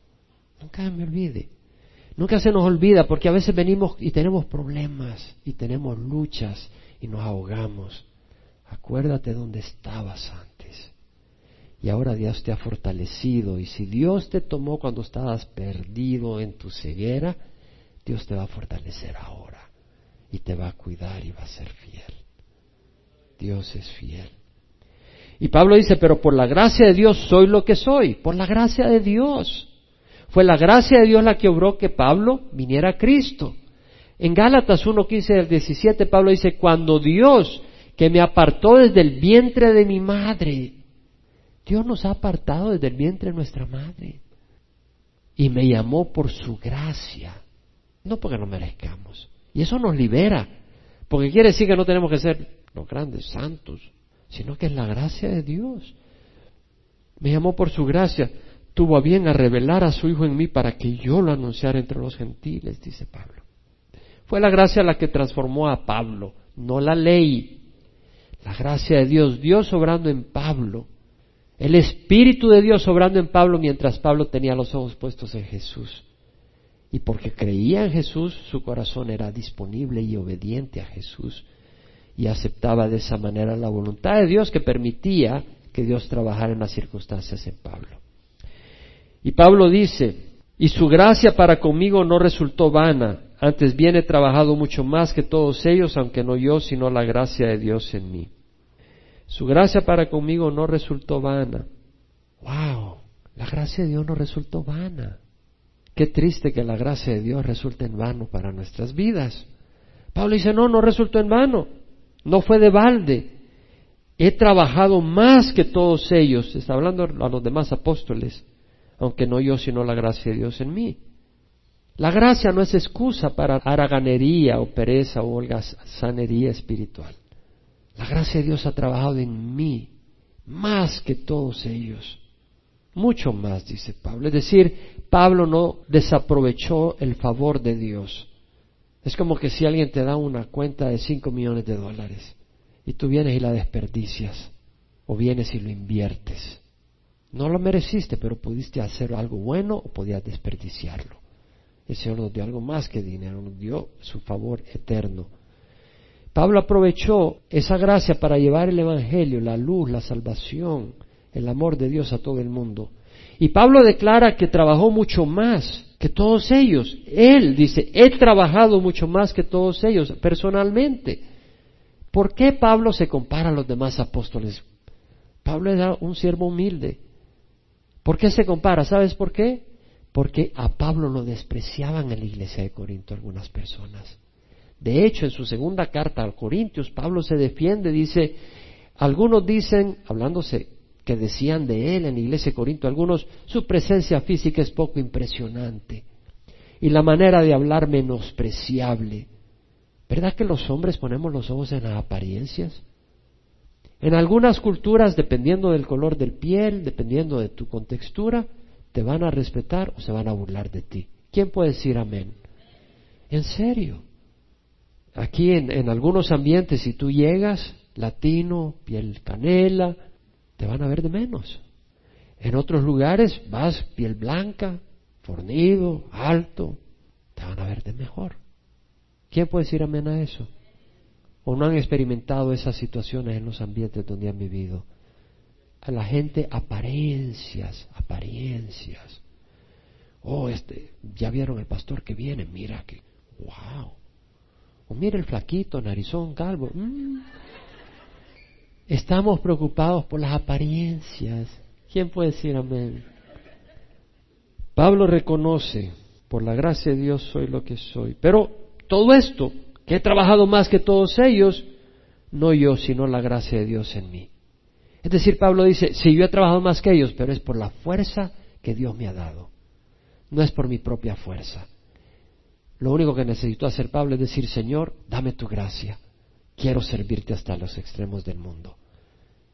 Nunca me olvide. Nunca se nos olvida porque a veces venimos y tenemos problemas y tenemos luchas y nos ahogamos. Acuérdate dónde estabas antes. Y ahora Dios te ha fortalecido. Y si Dios te tomó cuando estabas perdido en tu ceguera, Dios te va a fortalecer ahora. Y te va a cuidar y va a ser fiel. Dios es fiel. Y Pablo dice, pero por la gracia de Dios soy lo que soy, por la gracia de Dios. Fue la gracia de Dios la que obró que Pablo viniera a Cristo. En Gálatas 1.15 al 17 Pablo dice, cuando Dios que me apartó desde el vientre de mi madre, Dios nos ha apartado desde el vientre de nuestra madre y me llamó por su gracia, no porque no merezcamos. Y eso nos libera, porque quiere decir que no tenemos que ser los grandes santos, sino que es la gracia de Dios. Me llamó por su gracia, tuvo a bien a revelar a su Hijo en mí para que yo lo anunciara entre los gentiles, dice Pablo. Fue la gracia la que transformó a Pablo, no la ley. La gracia de Dios, Dios obrando en Pablo, el Espíritu de Dios obrando en Pablo mientras Pablo tenía los ojos puestos en Jesús. Y porque creía en Jesús, su corazón era disponible y obediente a Jesús y aceptaba de esa manera la voluntad de Dios que permitía que Dios trabajara en las circunstancias en Pablo. Y Pablo dice, y su gracia para conmigo no resultó vana, antes bien he trabajado mucho más que todos ellos, aunque no yo, sino la gracia de Dios en mí. Su gracia para conmigo no resultó vana. ¡Wow! La gracia de Dios no resultó vana. Qué triste que la gracia de Dios resulte en vano para nuestras vidas. Pablo dice, no, no resultó en vano. No fue de balde. He trabajado más que todos ellos. Está hablando a los demás apóstoles. Aunque no yo, sino la gracia de Dios en mí. La gracia no es excusa para haraganería o pereza o holgazanería espiritual. La gracia de Dios ha trabajado en mí más que todos ellos. Mucho más, dice Pablo. Es decir, Pablo no desaprovechó el favor de Dios. Es como que si alguien te da una cuenta de 5 millones de dólares y tú vienes y la desperdicias o vienes y lo inviertes. No lo mereciste, pero pudiste hacer algo bueno o podías desperdiciarlo. El Señor nos dio algo más que dinero, nos dio su favor eterno. Pablo aprovechó esa gracia para llevar el Evangelio, la luz, la salvación, el amor de Dios a todo el mundo. Y Pablo declara que trabajó mucho más que todos ellos. Él dice, he trabajado mucho más que todos ellos personalmente. ¿Por qué Pablo se compara a los demás apóstoles? Pablo era un siervo humilde. ¿Por qué se compara? ¿Sabes por qué? Porque a Pablo lo despreciaban en la iglesia de Corinto algunas personas. De hecho, en su segunda carta a Corintios, Pablo se defiende, dice, algunos dicen, hablándose que decían de él en la iglesia de Corinto, algunos, su presencia física es poco impresionante y la manera de hablar menospreciable. ¿Verdad que los hombres ponemos los ojos en las apariencias? En algunas culturas, dependiendo del color del piel, dependiendo de tu contextura, te van a respetar o se van a burlar de ti. ¿Quién puede decir amén? En serio. Aquí en, en algunos ambientes, si tú llegas, latino, piel canela, te van a ver de menos. En otros lugares vas piel blanca, fornido, alto, te van a ver de mejor. ¿Quién puede decir amén a eso? ¿O no han experimentado esas situaciones en los ambientes donde han vivido? A la gente apariencias, apariencias. Oh, este, ya vieron el pastor que viene, mira que, wow. O mira el flaquito, narizón, calvo. Mm. Estamos preocupados por las apariencias. ¿Quién puede decir amén? Pablo reconoce, por la gracia de Dios soy lo que soy. Pero todo esto, que he trabajado más que todos ellos, no yo, sino la gracia de Dios en mí. Es decir, Pablo dice, sí, yo he trabajado más que ellos, pero es por la fuerza que Dios me ha dado. No es por mi propia fuerza. Lo único que necesito hacer Pablo es decir, Señor, dame tu gracia. Quiero servirte hasta los extremos del mundo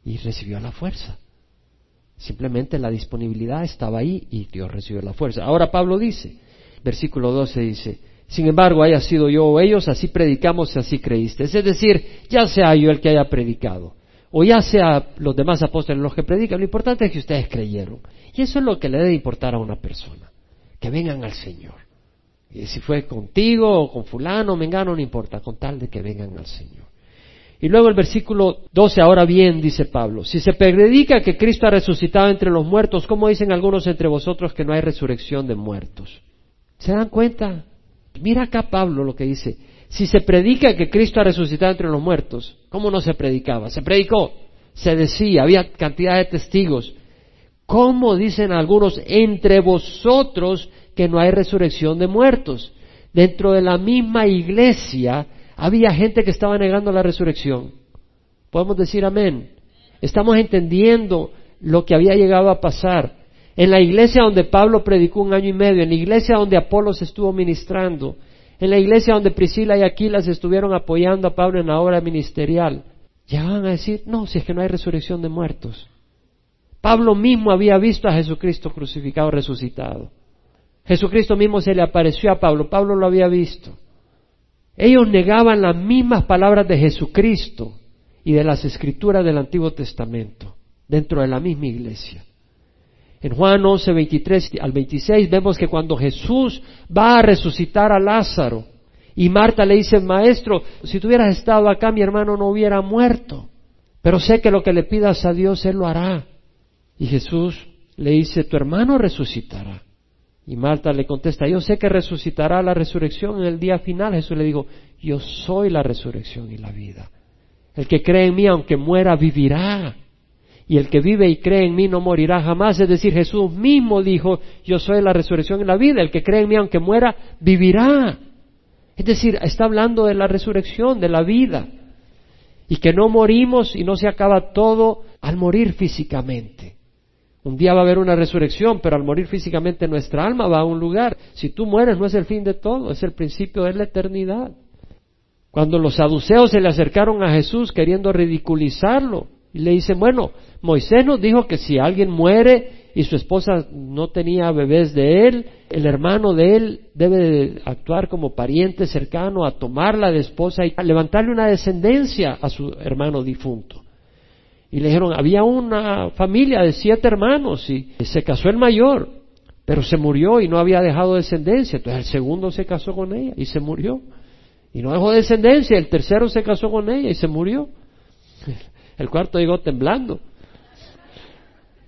y recibió la fuerza. Simplemente la disponibilidad estaba ahí y Dios recibió la fuerza. Ahora Pablo dice, versículo 12 dice, sin embargo, haya sido yo o ellos, así predicamos y así creíste. Es decir, ya sea yo el que haya predicado, o ya sea los demás apóstoles los que predican, lo importante es que ustedes creyeron. Y eso es lo que le debe importar a una persona, que vengan al Señor. Y si fue contigo o con fulano, mengano, no importa, con tal de que vengan al Señor. Y luego el versículo 12, ahora bien, dice Pablo, si se predica que Cristo ha resucitado entre los muertos, ¿cómo dicen algunos entre vosotros que no hay resurrección de muertos? ¿Se dan cuenta? Mira acá Pablo lo que dice. Si se predica que Cristo ha resucitado entre los muertos, ¿cómo no se predicaba? Se predicó, se decía, había cantidad de testigos. ¿Cómo dicen algunos entre vosotros que no hay resurrección de muertos? Dentro de la misma iglesia había gente que estaba negando la resurrección. Podemos decir amén. Estamos entendiendo lo que había llegado a pasar. En la iglesia donde Pablo predicó un año y medio, en la iglesia donde Apolos estuvo ministrando, en la iglesia donde Priscila y Aquilas estuvieron apoyando a Pablo en la obra ministerial, van a decir, no, si es que no hay resurrección de muertos. Pablo mismo había visto a Jesucristo crucificado, resucitado. Jesucristo mismo se le apareció a Pablo, Pablo lo había visto. Ellos negaban las mismas palabras de Jesucristo y de las escrituras del Antiguo Testamento dentro de la misma iglesia. En Juan 11, 23 al 26 vemos que cuando Jesús va a resucitar a Lázaro y Marta le dice, maestro, si tú hubieras estado acá mi hermano no hubiera muerto, pero sé que lo que le pidas a Dios Él lo hará. Y Jesús le dice, tu hermano resucitará. Y Marta le contesta, yo sé que resucitará la resurrección en el día final. Jesús le dijo, yo soy la resurrección y la vida. El que cree en mí, aunque muera, vivirá. Y el que vive y cree en mí no morirá jamás. Es decir, Jesús mismo dijo, yo soy la resurrección y la vida. El que cree en mí, aunque muera, vivirá. Es decir, está hablando de la resurrección, de la vida. Y que no morimos y no se acaba todo al morir físicamente. Un día va a haber una resurrección, pero al morir físicamente nuestra alma va a un lugar. Si tú mueres no es el fin de todo, es el principio de la eternidad. Cuando los saduceos se le acercaron a Jesús queriendo ridiculizarlo, y le dicen, bueno, Moisés nos dijo que si alguien muere y su esposa no tenía bebés de él, el hermano de él debe actuar como pariente cercano a tomarla de esposa y a levantarle una descendencia a su hermano difunto. Y le dijeron, había una familia de siete hermanos y se casó el mayor, pero se murió y no había dejado descendencia. Entonces el segundo se casó con ella y se murió. Y no dejó descendencia. El tercero se casó con ella y se murió. El cuarto llegó temblando.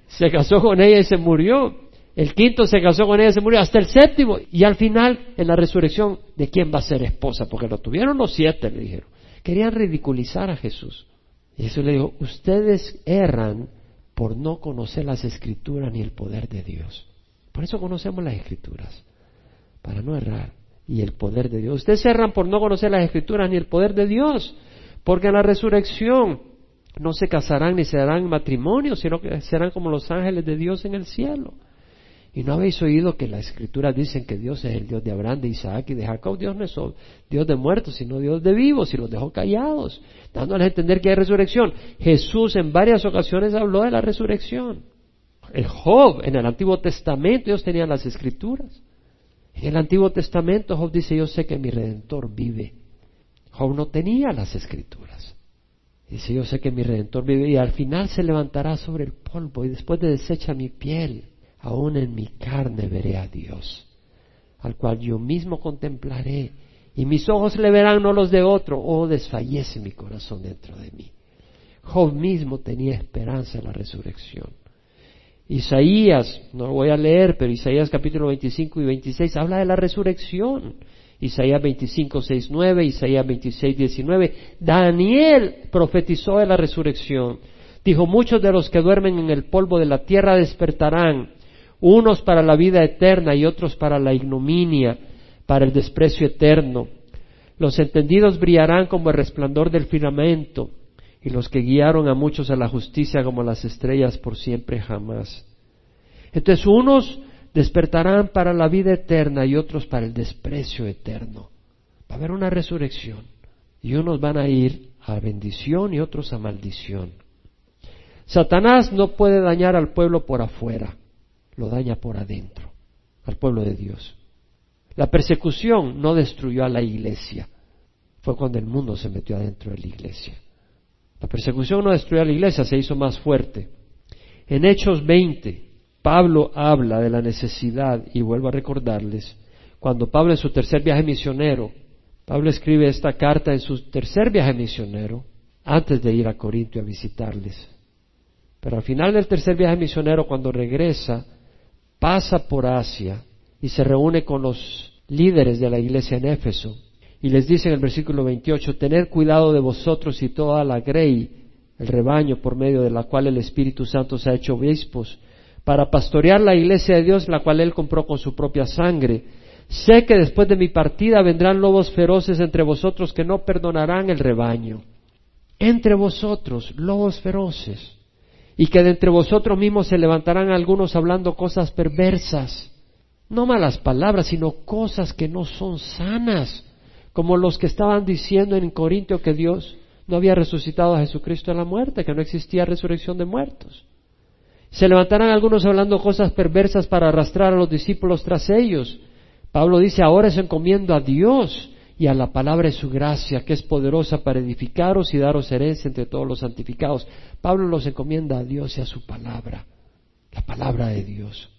Se casó con ella y se murió. El quinto se casó con ella y se murió. Hasta el séptimo. Y al final, en la resurrección, ¿de quién va a ser esposa? Porque lo tuvieron los siete, le dijeron. Querían ridiculizar a Jesús. Y Jesús le dijo, ustedes erran por no conocer las escrituras ni el poder de Dios. Por eso conocemos las escrituras, para no errar. Y el poder de Dios. Ustedes erran por no conocer las escrituras ni el poder de Dios, porque en la resurrección no se casarán ni se darán matrimonio, sino que serán como los ángeles de Dios en el cielo. Y no habéis oído que las escrituras dicen que Dios es el Dios de Abraham, de Isaac y de Jacob. Dios no es Dios de muertos, sino Dios de vivos, y los dejó callados, dándoles a entender que hay resurrección. Jesús en varias ocasiones habló de la resurrección. El Job, en el Antiguo Testamento, ellos tenían las escrituras. En el Antiguo Testamento Job dice, yo sé que mi Redentor vive. Job no tenía las escrituras. Dice, yo sé que mi Redentor vive y al final se levantará sobre el polvo y después de deshecha mi piel aún en mi carne veré a Dios, al cual yo mismo contemplaré, y mis ojos le verán no los de otro, oh desfallece mi corazón dentro de mí. Job mismo tenía esperanza en la resurrección. Isaías, no lo voy a leer, pero Isaías capítulo 25 y 26 habla de la resurrección. Isaías 25, 6, 9, Isaías 26, 19. Daniel profetizó de la resurrección. Dijo, muchos de los que duermen en el polvo de la tierra despertarán unos para la vida eterna y otros para la ignominia, para el desprecio eterno. Los entendidos brillarán como el resplandor del firmamento, y los que guiaron a muchos a la justicia como las estrellas por siempre jamás. Entonces unos despertarán para la vida eterna y otros para el desprecio eterno. Va a haber una resurrección y unos van a ir a bendición y otros a maldición. Satanás no puede dañar al pueblo por afuera lo daña por adentro, al pueblo de Dios. La persecución no destruyó a la iglesia, fue cuando el mundo se metió adentro de la iglesia. La persecución no destruyó a la iglesia, se hizo más fuerte. En Hechos 20, Pablo habla de la necesidad, y vuelvo a recordarles, cuando Pablo en su tercer viaje misionero, Pablo escribe esta carta en su tercer viaje misionero, antes de ir a Corinto a visitarles. Pero al final del tercer viaje misionero, cuando regresa, pasa por Asia y se reúne con los líderes de la iglesia en Éfeso. Y les dice en el versículo 28, tened cuidado de vosotros y toda la grey, el rebaño por medio de la cual el Espíritu Santo se ha hecho obispos, para pastorear la iglesia de Dios, la cual él compró con su propia sangre. Sé que después de mi partida vendrán lobos feroces entre vosotros que no perdonarán el rebaño. Entre vosotros, lobos feroces. Y que de entre vosotros mismos se levantarán algunos hablando cosas perversas. No malas palabras, sino cosas que no son sanas. Como los que estaban diciendo en Corintio que Dios no había resucitado a Jesucristo de la muerte, que no existía resurrección de muertos. Se levantarán algunos hablando cosas perversas para arrastrar a los discípulos tras ellos. Pablo dice, ahora se encomiendo a Dios y a la palabra de su gracia, que es poderosa para edificaros y daros herencia entre todos los santificados. Pablo los encomienda a Dios y a su palabra, la palabra de Dios.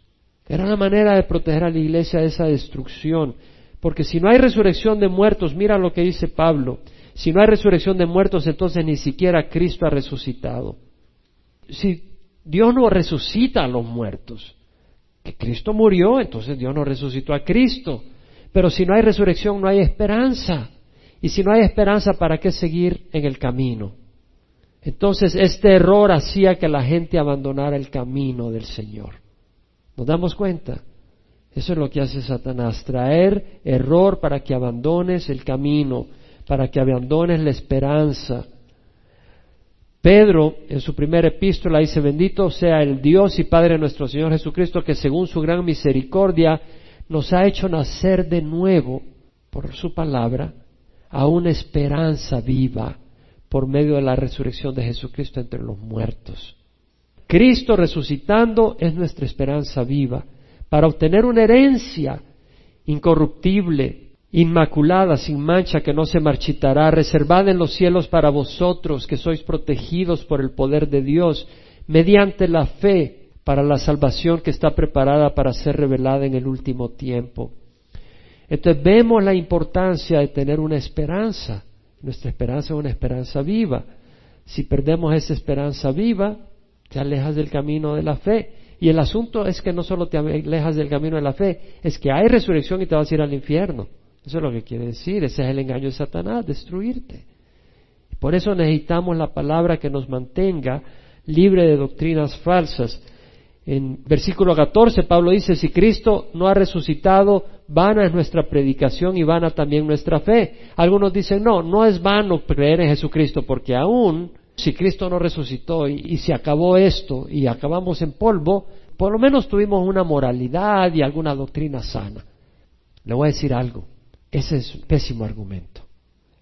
Era una manera de proteger a la iglesia de esa destrucción, porque si no hay resurrección de muertos, mira lo que dice Pablo, si no hay resurrección de muertos, entonces ni siquiera Cristo ha resucitado. Si Dios no resucita a los muertos. Que Cristo murió, entonces Dios no resucitó a Cristo. Pero si no hay resurrección, no hay esperanza. Y si no hay esperanza, ¿para qué seguir en el camino? Entonces este error hacía que la gente abandonara el camino del Señor. ¿Nos damos cuenta? Eso es lo que hace Satanás, traer error para que abandones el camino, para que abandones la esperanza. Pedro, en su primera epístola, dice, bendito sea el Dios y Padre nuestro Señor Jesucristo, que según su gran misericordia nos ha hecho nacer de nuevo, por su palabra, a una esperanza viva por medio de la resurrección de Jesucristo entre los muertos. Cristo resucitando es nuestra esperanza viva para obtener una herencia incorruptible, inmaculada, sin mancha, que no se marchitará, reservada en los cielos para vosotros, que sois protegidos por el poder de Dios, mediante la fe para la salvación que está preparada para ser revelada en el último tiempo. Entonces vemos la importancia de tener una esperanza. Nuestra esperanza es una esperanza viva. Si perdemos esa esperanza viva, te alejas del camino de la fe. Y el asunto es que no solo te alejas del camino de la fe, es que hay resurrección y te vas a ir al infierno. Eso es lo que quiere decir, ese es el engaño de Satanás, destruirte. Por eso necesitamos la palabra que nos mantenga libre de doctrinas falsas. En versículo 14 Pablo dice, si Cristo no ha resucitado, vana es nuestra predicación y vana también nuestra fe. Algunos dicen, no, no es vano creer en Jesucristo, porque aún si Cristo no resucitó y, y se acabó esto y acabamos en polvo, por lo menos tuvimos una moralidad y alguna doctrina sana. Le voy a decir algo. Ese es un pésimo argumento.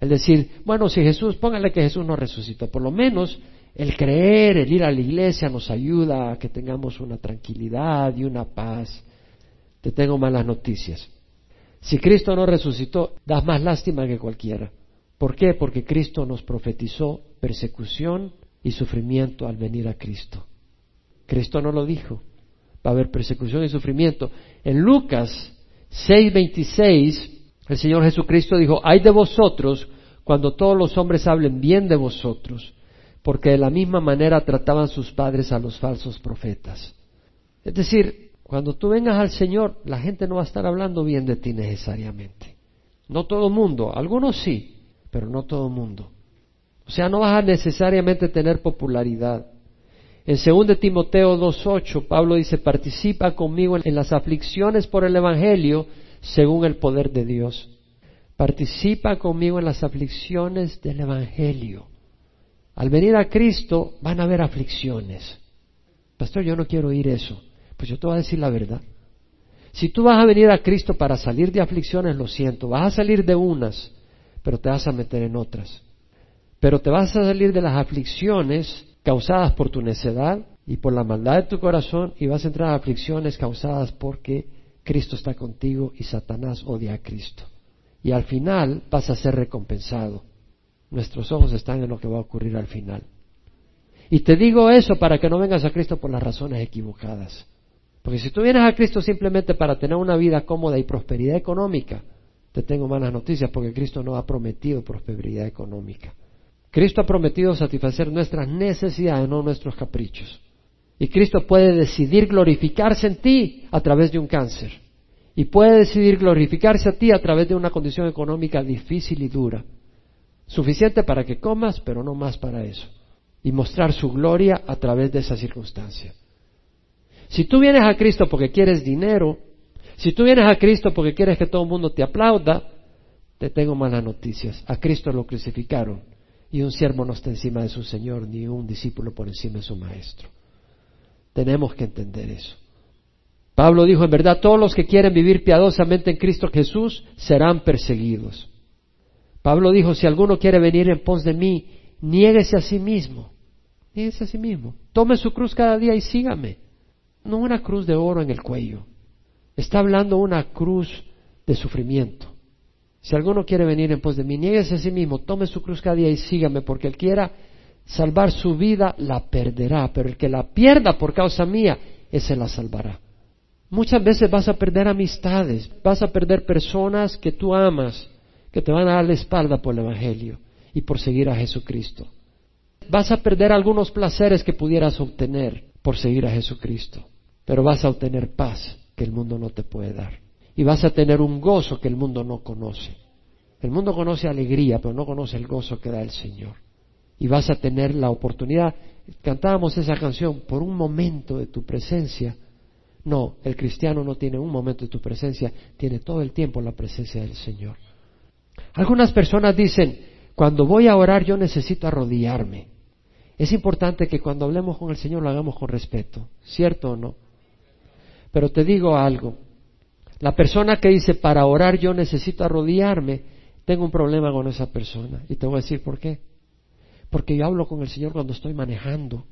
El decir, bueno, si Jesús, póngale que Jesús no resucitó, por lo menos el creer, el ir a la iglesia nos ayuda a que tengamos una tranquilidad y una paz. Te tengo malas noticias. Si Cristo no resucitó, das más lástima que cualquiera. ¿Por qué? Porque Cristo nos profetizó persecución y sufrimiento al venir a Cristo. Cristo no lo dijo. Va a haber persecución y sufrimiento. En Lucas 6:26 el Señor Jesucristo dijo, hay de vosotros cuando todos los hombres hablen bien de vosotros, porque de la misma manera trataban sus padres a los falsos profetas. Es decir, cuando tú vengas al Señor, la gente no va a estar hablando bien de ti necesariamente. No todo mundo, algunos sí, pero no todo mundo. O sea, no vas a necesariamente tener popularidad. En 2 Timoteo 2.8, Pablo dice, participa conmigo en las aflicciones por el Evangelio, según el poder de Dios. Participa conmigo en las aflicciones del Evangelio. Al venir a Cristo van a haber aflicciones. Pastor, yo no quiero oír eso. Pues yo te voy a decir la verdad. Si tú vas a venir a Cristo para salir de aflicciones, lo siento, vas a salir de unas, pero te vas a meter en otras. Pero te vas a salir de las aflicciones causadas por tu necedad y por la maldad de tu corazón y vas a entrar a aflicciones causadas porque Cristo está contigo y Satanás odia a Cristo. Y al final vas a ser recompensado. Nuestros ojos están en lo que va a ocurrir al final. Y te digo eso para que no vengas a Cristo por las razones equivocadas. Porque si tú vienes a Cristo simplemente para tener una vida cómoda y prosperidad económica, te tengo malas noticias porque Cristo no ha prometido prosperidad económica. Cristo ha prometido satisfacer nuestras necesidades, no nuestros caprichos. Y Cristo puede decidir glorificarse en ti a través de un cáncer. Y puede decidir glorificarse a ti a través de una condición económica difícil y dura. Suficiente para que comas, pero no más para eso. Y mostrar su gloria a través de esa circunstancia. Si tú vienes a Cristo porque quieres dinero, si tú vienes a Cristo porque quieres que todo el mundo te aplauda, te tengo malas noticias. A Cristo lo crucificaron y un siervo no está encima de su Señor, ni un discípulo por encima de su Maestro. Tenemos que entender eso. Pablo dijo, en verdad, todos los que quieren vivir piadosamente en Cristo Jesús serán perseguidos. Pablo dijo, si alguno quiere venir en pos de mí, niéguese a sí mismo. Niéguese a sí mismo. Tome su cruz cada día y sígame. No una cruz de oro en el cuello. Está hablando una cruz de sufrimiento. Si alguno quiere venir en pos de mí, nieguese a sí mismo, tome su cruz cada día y sígame, porque el quiera salvar su vida la perderá, pero el que la pierda por causa mía, ese la salvará. Muchas veces vas a perder amistades, vas a perder personas que tú amas, que te van a dar la espalda por el Evangelio y por seguir a Jesucristo. Vas a perder algunos placeres que pudieras obtener por seguir a Jesucristo, pero vas a obtener paz que el mundo no te puede dar. Y vas a tener un gozo que el mundo no conoce. El mundo conoce alegría, pero no conoce el gozo que da el Señor. Y vas a tener la oportunidad, cantábamos esa canción, por un momento de tu presencia. No, el cristiano no tiene un momento de tu presencia, tiene todo el tiempo la presencia del Señor. Algunas personas dicen, cuando voy a orar yo necesito arrodillarme. Es importante que cuando hablemos con el Señor lo hagamos con respeto, ¿cierto o no? Pero te digo algo, la persona que dice para orar yo necesito arrodillarme, tengo un problema con esa persona. Y te voy a decir por qué. Porque yo hablo con el Señor cuando estoy manejando.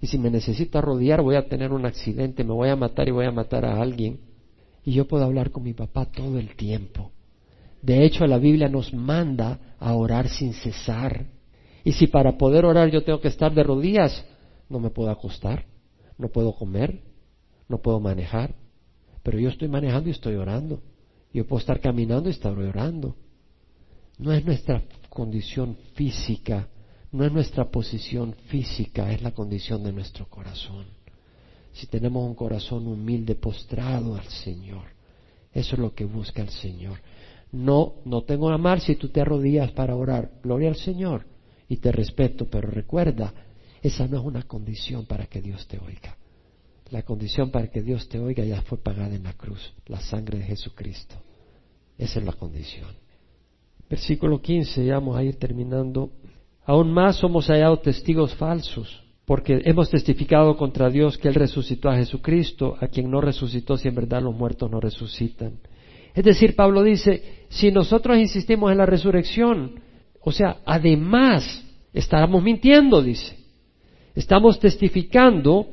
Y si me necesito arrodillar voy a tener un accidente, me voy a matar y voy a matar a alguien. Y yo puedo hablar con mi papá todo el tiempo. De hecho, la Biblia nos manda a orar sin cesar. Y si para poder orar yo tengo que estar de rodillas, no me puedo acostar, no puedo comer, no puedo manejar, pero yo estoy manejando y estoy orando. Yo puedo estar caminando y estar orando. No es nuestra condición física, no es nuestra posición física, es la condición de nuestro corazón. Si tenemos un corazón humilde, postrado al Señor, eso es lo que busca el Señor. No, no tengo amar si tú te arrodillas para orar. Gloria al Señor y te respeto, pero recuerda, esa no es una condición para que Dios te oiga. La condición para que Dios te oiga ya fue pagada en la cruz, la sangre de Jesucristo. Esa es la condición. Versículo 15, ya vamos a ir terminando. Aún más somos hallados testigos falsos, porque hemos testificado contra Dios que Él resucitó a Jesucristo, a quien no resucitó si en verdad los muertos no resucitan. Es decir, Pablo dice, si nosotros insistimos en la resurrección, o sea, además, estábamos mintiendo, dice. Estamos testificando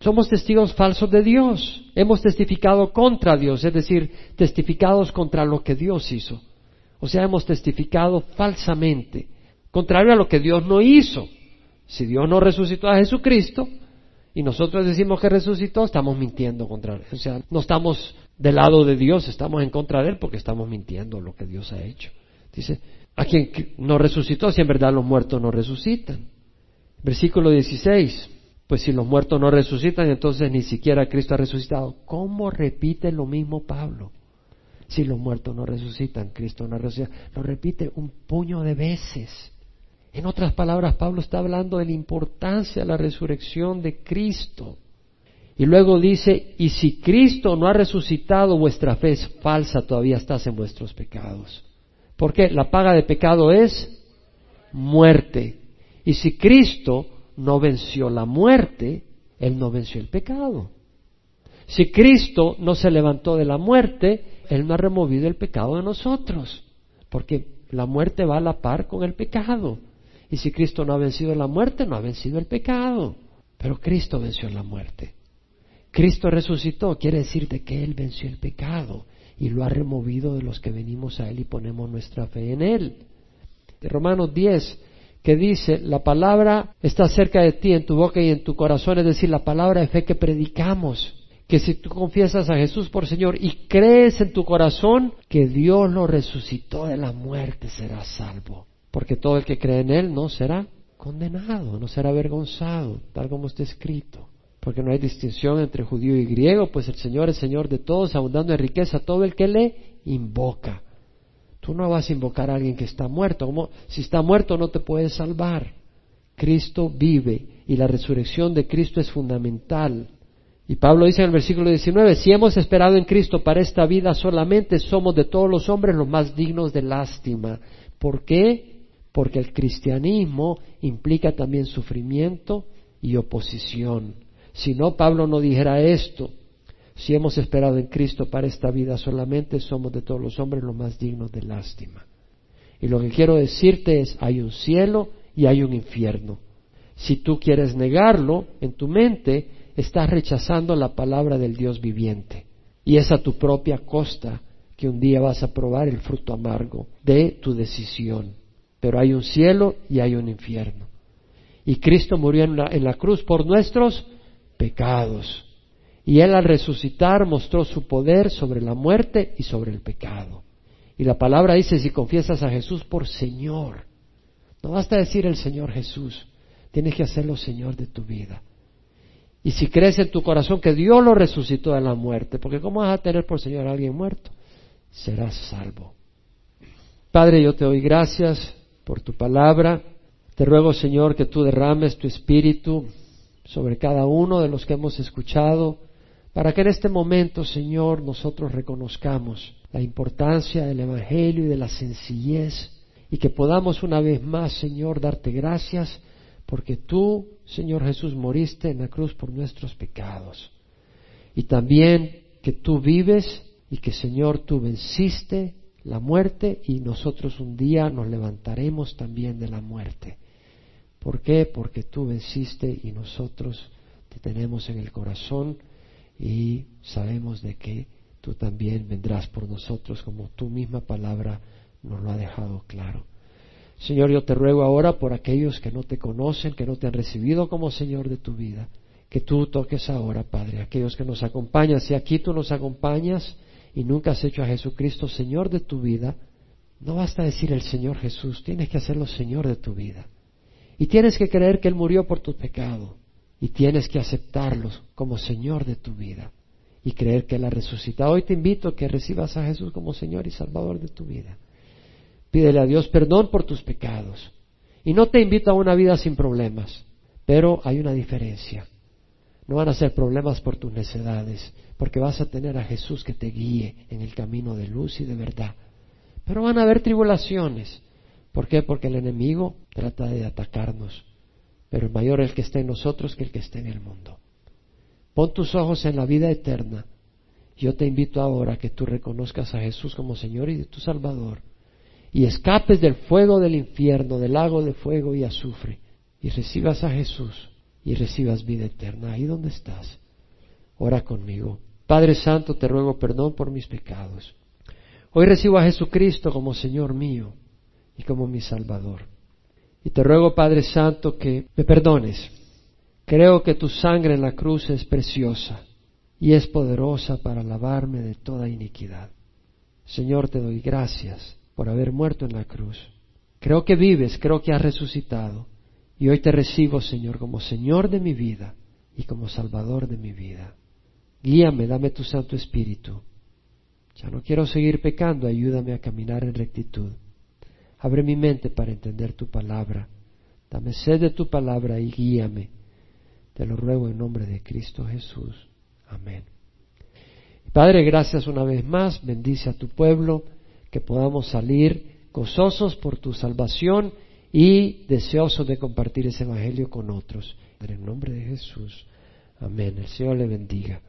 somos testigos falsos de Dios. Hemos testificado contra Dios, es decir, testificados contra lo que Dios hizo. O sea, hemos testificado falsamente, contrario a lo que Dios no hizo. Si Dios no resucitó a Jesucristo y nosotros decimos que resucitó, estamos mintiendo contra Él. O sea, no estamos del lado de Dios, estamos en contra de Él porque estamos mintiendo lo que Dios ha hecho. Dice, a quien no resucitó, si en verdad los muertos no resucitan. Versículo 16. Pues si los muertos no resucitan, entonces ni siquiera Cristo ha resucitado. ¿Cómo repite lo mismo Pablo? Si los muertos no resucitan, Cristo no resucita. Lo repite un puño de veces. En otras palabras, Pablo está hablando de la importancia de la resurrección de Cristo. Y luego dice, y si Cristo no ha resucitado, vuestra fe es falsa, todavía estás en vuestros pecados. Porque la paga de pecado es muerte. Y si Cristo no venció la muerte, Él no venció el pecado. Si Cristo no se levantó de la muerte, Él no ha removido el pecado de nosotros, porque la muerte va a la par con el pecado. Y si Cristo no ha vencido la muerte, no ha vencido el pecado. Pero Cristo venció la muerte. Cristo resucitó, quiere decir de que Él venció el pecado y lo ha removido de los que venimos a Él y ponemos nuestra fe en Él. de Romanos 10, que dice, la palabra está cerca de ti, en tu boca y en tu corazón, es decir, la palabra de fe que predicamos, que si tú confiesas a Jesús por Señor y crees en tu corazón que Dios lo resucitó de la muerte, serás salvo. Porque todo el que cree en Él no será condenado, no será avergonzado, tal como está escrito. Porque no hay distinción entre judío y griego, pues el Señor es Señor de todos, abundando en riqueza todo el que le invoca. Tú no vas a invocar a alguien que está muerto. Como si está muerto no te puedes salvar. Cristo vive y la resurrección de Cristo es fundamental. Y Pablo dice en el versículo 19, si hemos esperado en Cristo para esta vida solamente, somos de todos los hombres los más dignos de lástima. ¿Por qué? Porque el cristianismo implica también sufrimiento y oposición. Si no, Pablo no dijera esto. Si hemos esperado en Cristo para esta vida solamente, somos de todos los hombres los más dignos de lástima. Y lo que quiero decirte es, hay un cielo y hay un infierno. Si tú quieres negarlo en tu mente, estás rechazando la palabra del Dios viviente. Y es a tu propia costa que un día vas a probar el fruto amargo de tu decisión. Pero hay un cielo y hay un infierno. Y Cristo murió en la, en la cruz por nuestros pecados. Y Él al resucitar mostró su poder sobre la muerte y sobre el pecado. Y la palabra dice, si confiesas a Jesús por Señor, no basta decir el Señor Jesús, tienes que hacerlo Señor de tu vida. Y si crees en tu corazón que Dios lo resucitó de la muerte, porque ¿cómo vas a tener por Señor a alguien muerto? Serás salvo. Padre, yo te doy gracias por tu palabra. Te ruego, Señor, que tú derrames tu espíritu sobre cada uno de los que hemos escuchado para que en este momento, Señor, nosotros reconozcamos la importancia del Evangelio y de la sencillez y que podamos una vez más, Señor, darte gracias porque tú, Señor Jesús, moriste en la cruz por nuestros pecados. Y también que tú vives y que, Señor, tú venciste la muerte y nosotros un día nos levantaremos también de la muerte. ¿Por qué? Porque tú venciste y nosotros te tenemos en el corazón y sabemos de que tú también vendrás por nosotros como tu misma palabra nos lo ha dejado claro. Señor, yo te ruego ahora por aquellos que no te conocen, que no te han recibido como Señor de tu vida, que tú toques ahora, Padre, aquellos que nos acompañan. Si aquí tú nos acompañas y nunca has hecho a Jesucristo Señor de tu vida, no basta decir el Señor Jesús, tienes que hacerlo Señor de tu vida. Y tienes que creer que Él murió por tu pecado y tienes que aceptarlo como Señor de tu vida y creer que Él ha resucitado. Hoy te invito a que recibas a Jesús como Señor y Salvador de tu vida. Pídele a Dios perdón por tus pecados. Y no te invito a una vida sin problemas, pero hay una diferencia. No van a ser problemas por tus necedades, porque vas a tener a Jesús que te guíe en el camino de luz y de verdad. Pero van a haber tribulaciones. ¿Por qué? Porque el enemigo trata de atacarnos pero mayor el que está en nosotros que el que está en el mundo. Pon tus ojos en la vida eterna. Yo te invito ahora a que tú reconozcas a Jesús como Señor y tu Salvador y escapes del fuego del infierno, del lago de fuego y azufre y recibas a Jesús y recibas vida eterna. Ahí donde estás, ora conmigo. Padre Santo, te ruego perdón por mis pecados. Hoy recibo a Jesucristo como Señor mío y como mi Salvador. Y te ruego, Padre Santo, que me perdones. Creo que tu sangre en la cruz es preciosa y es poderosa para lavarme de toda iniquidad. Señor, te doy gracias por haber muerto en la cruz. Creo que vives, creo que has resucitado. Y hoy te recibo, Señor, como Señor de mi vida y como Salvador de mi vida. Guíame, dame tu Santo Espíritu. Ya no quiero seguir pecando, ayúdame a caminar en rectitud. Abre mi mente para entender tu palabra. Dame sed de tu palabra y guíame. Te lo ruego en nombre de Cristo Jesús. Amén. Padre, gracias una vez más. Bendice a tu pueblo, que podamos salir gozosos por tu salvación y deseosos de compartir ese evangelio con otros. En el nombre de Jesús. Amén. El Señor le bendiga.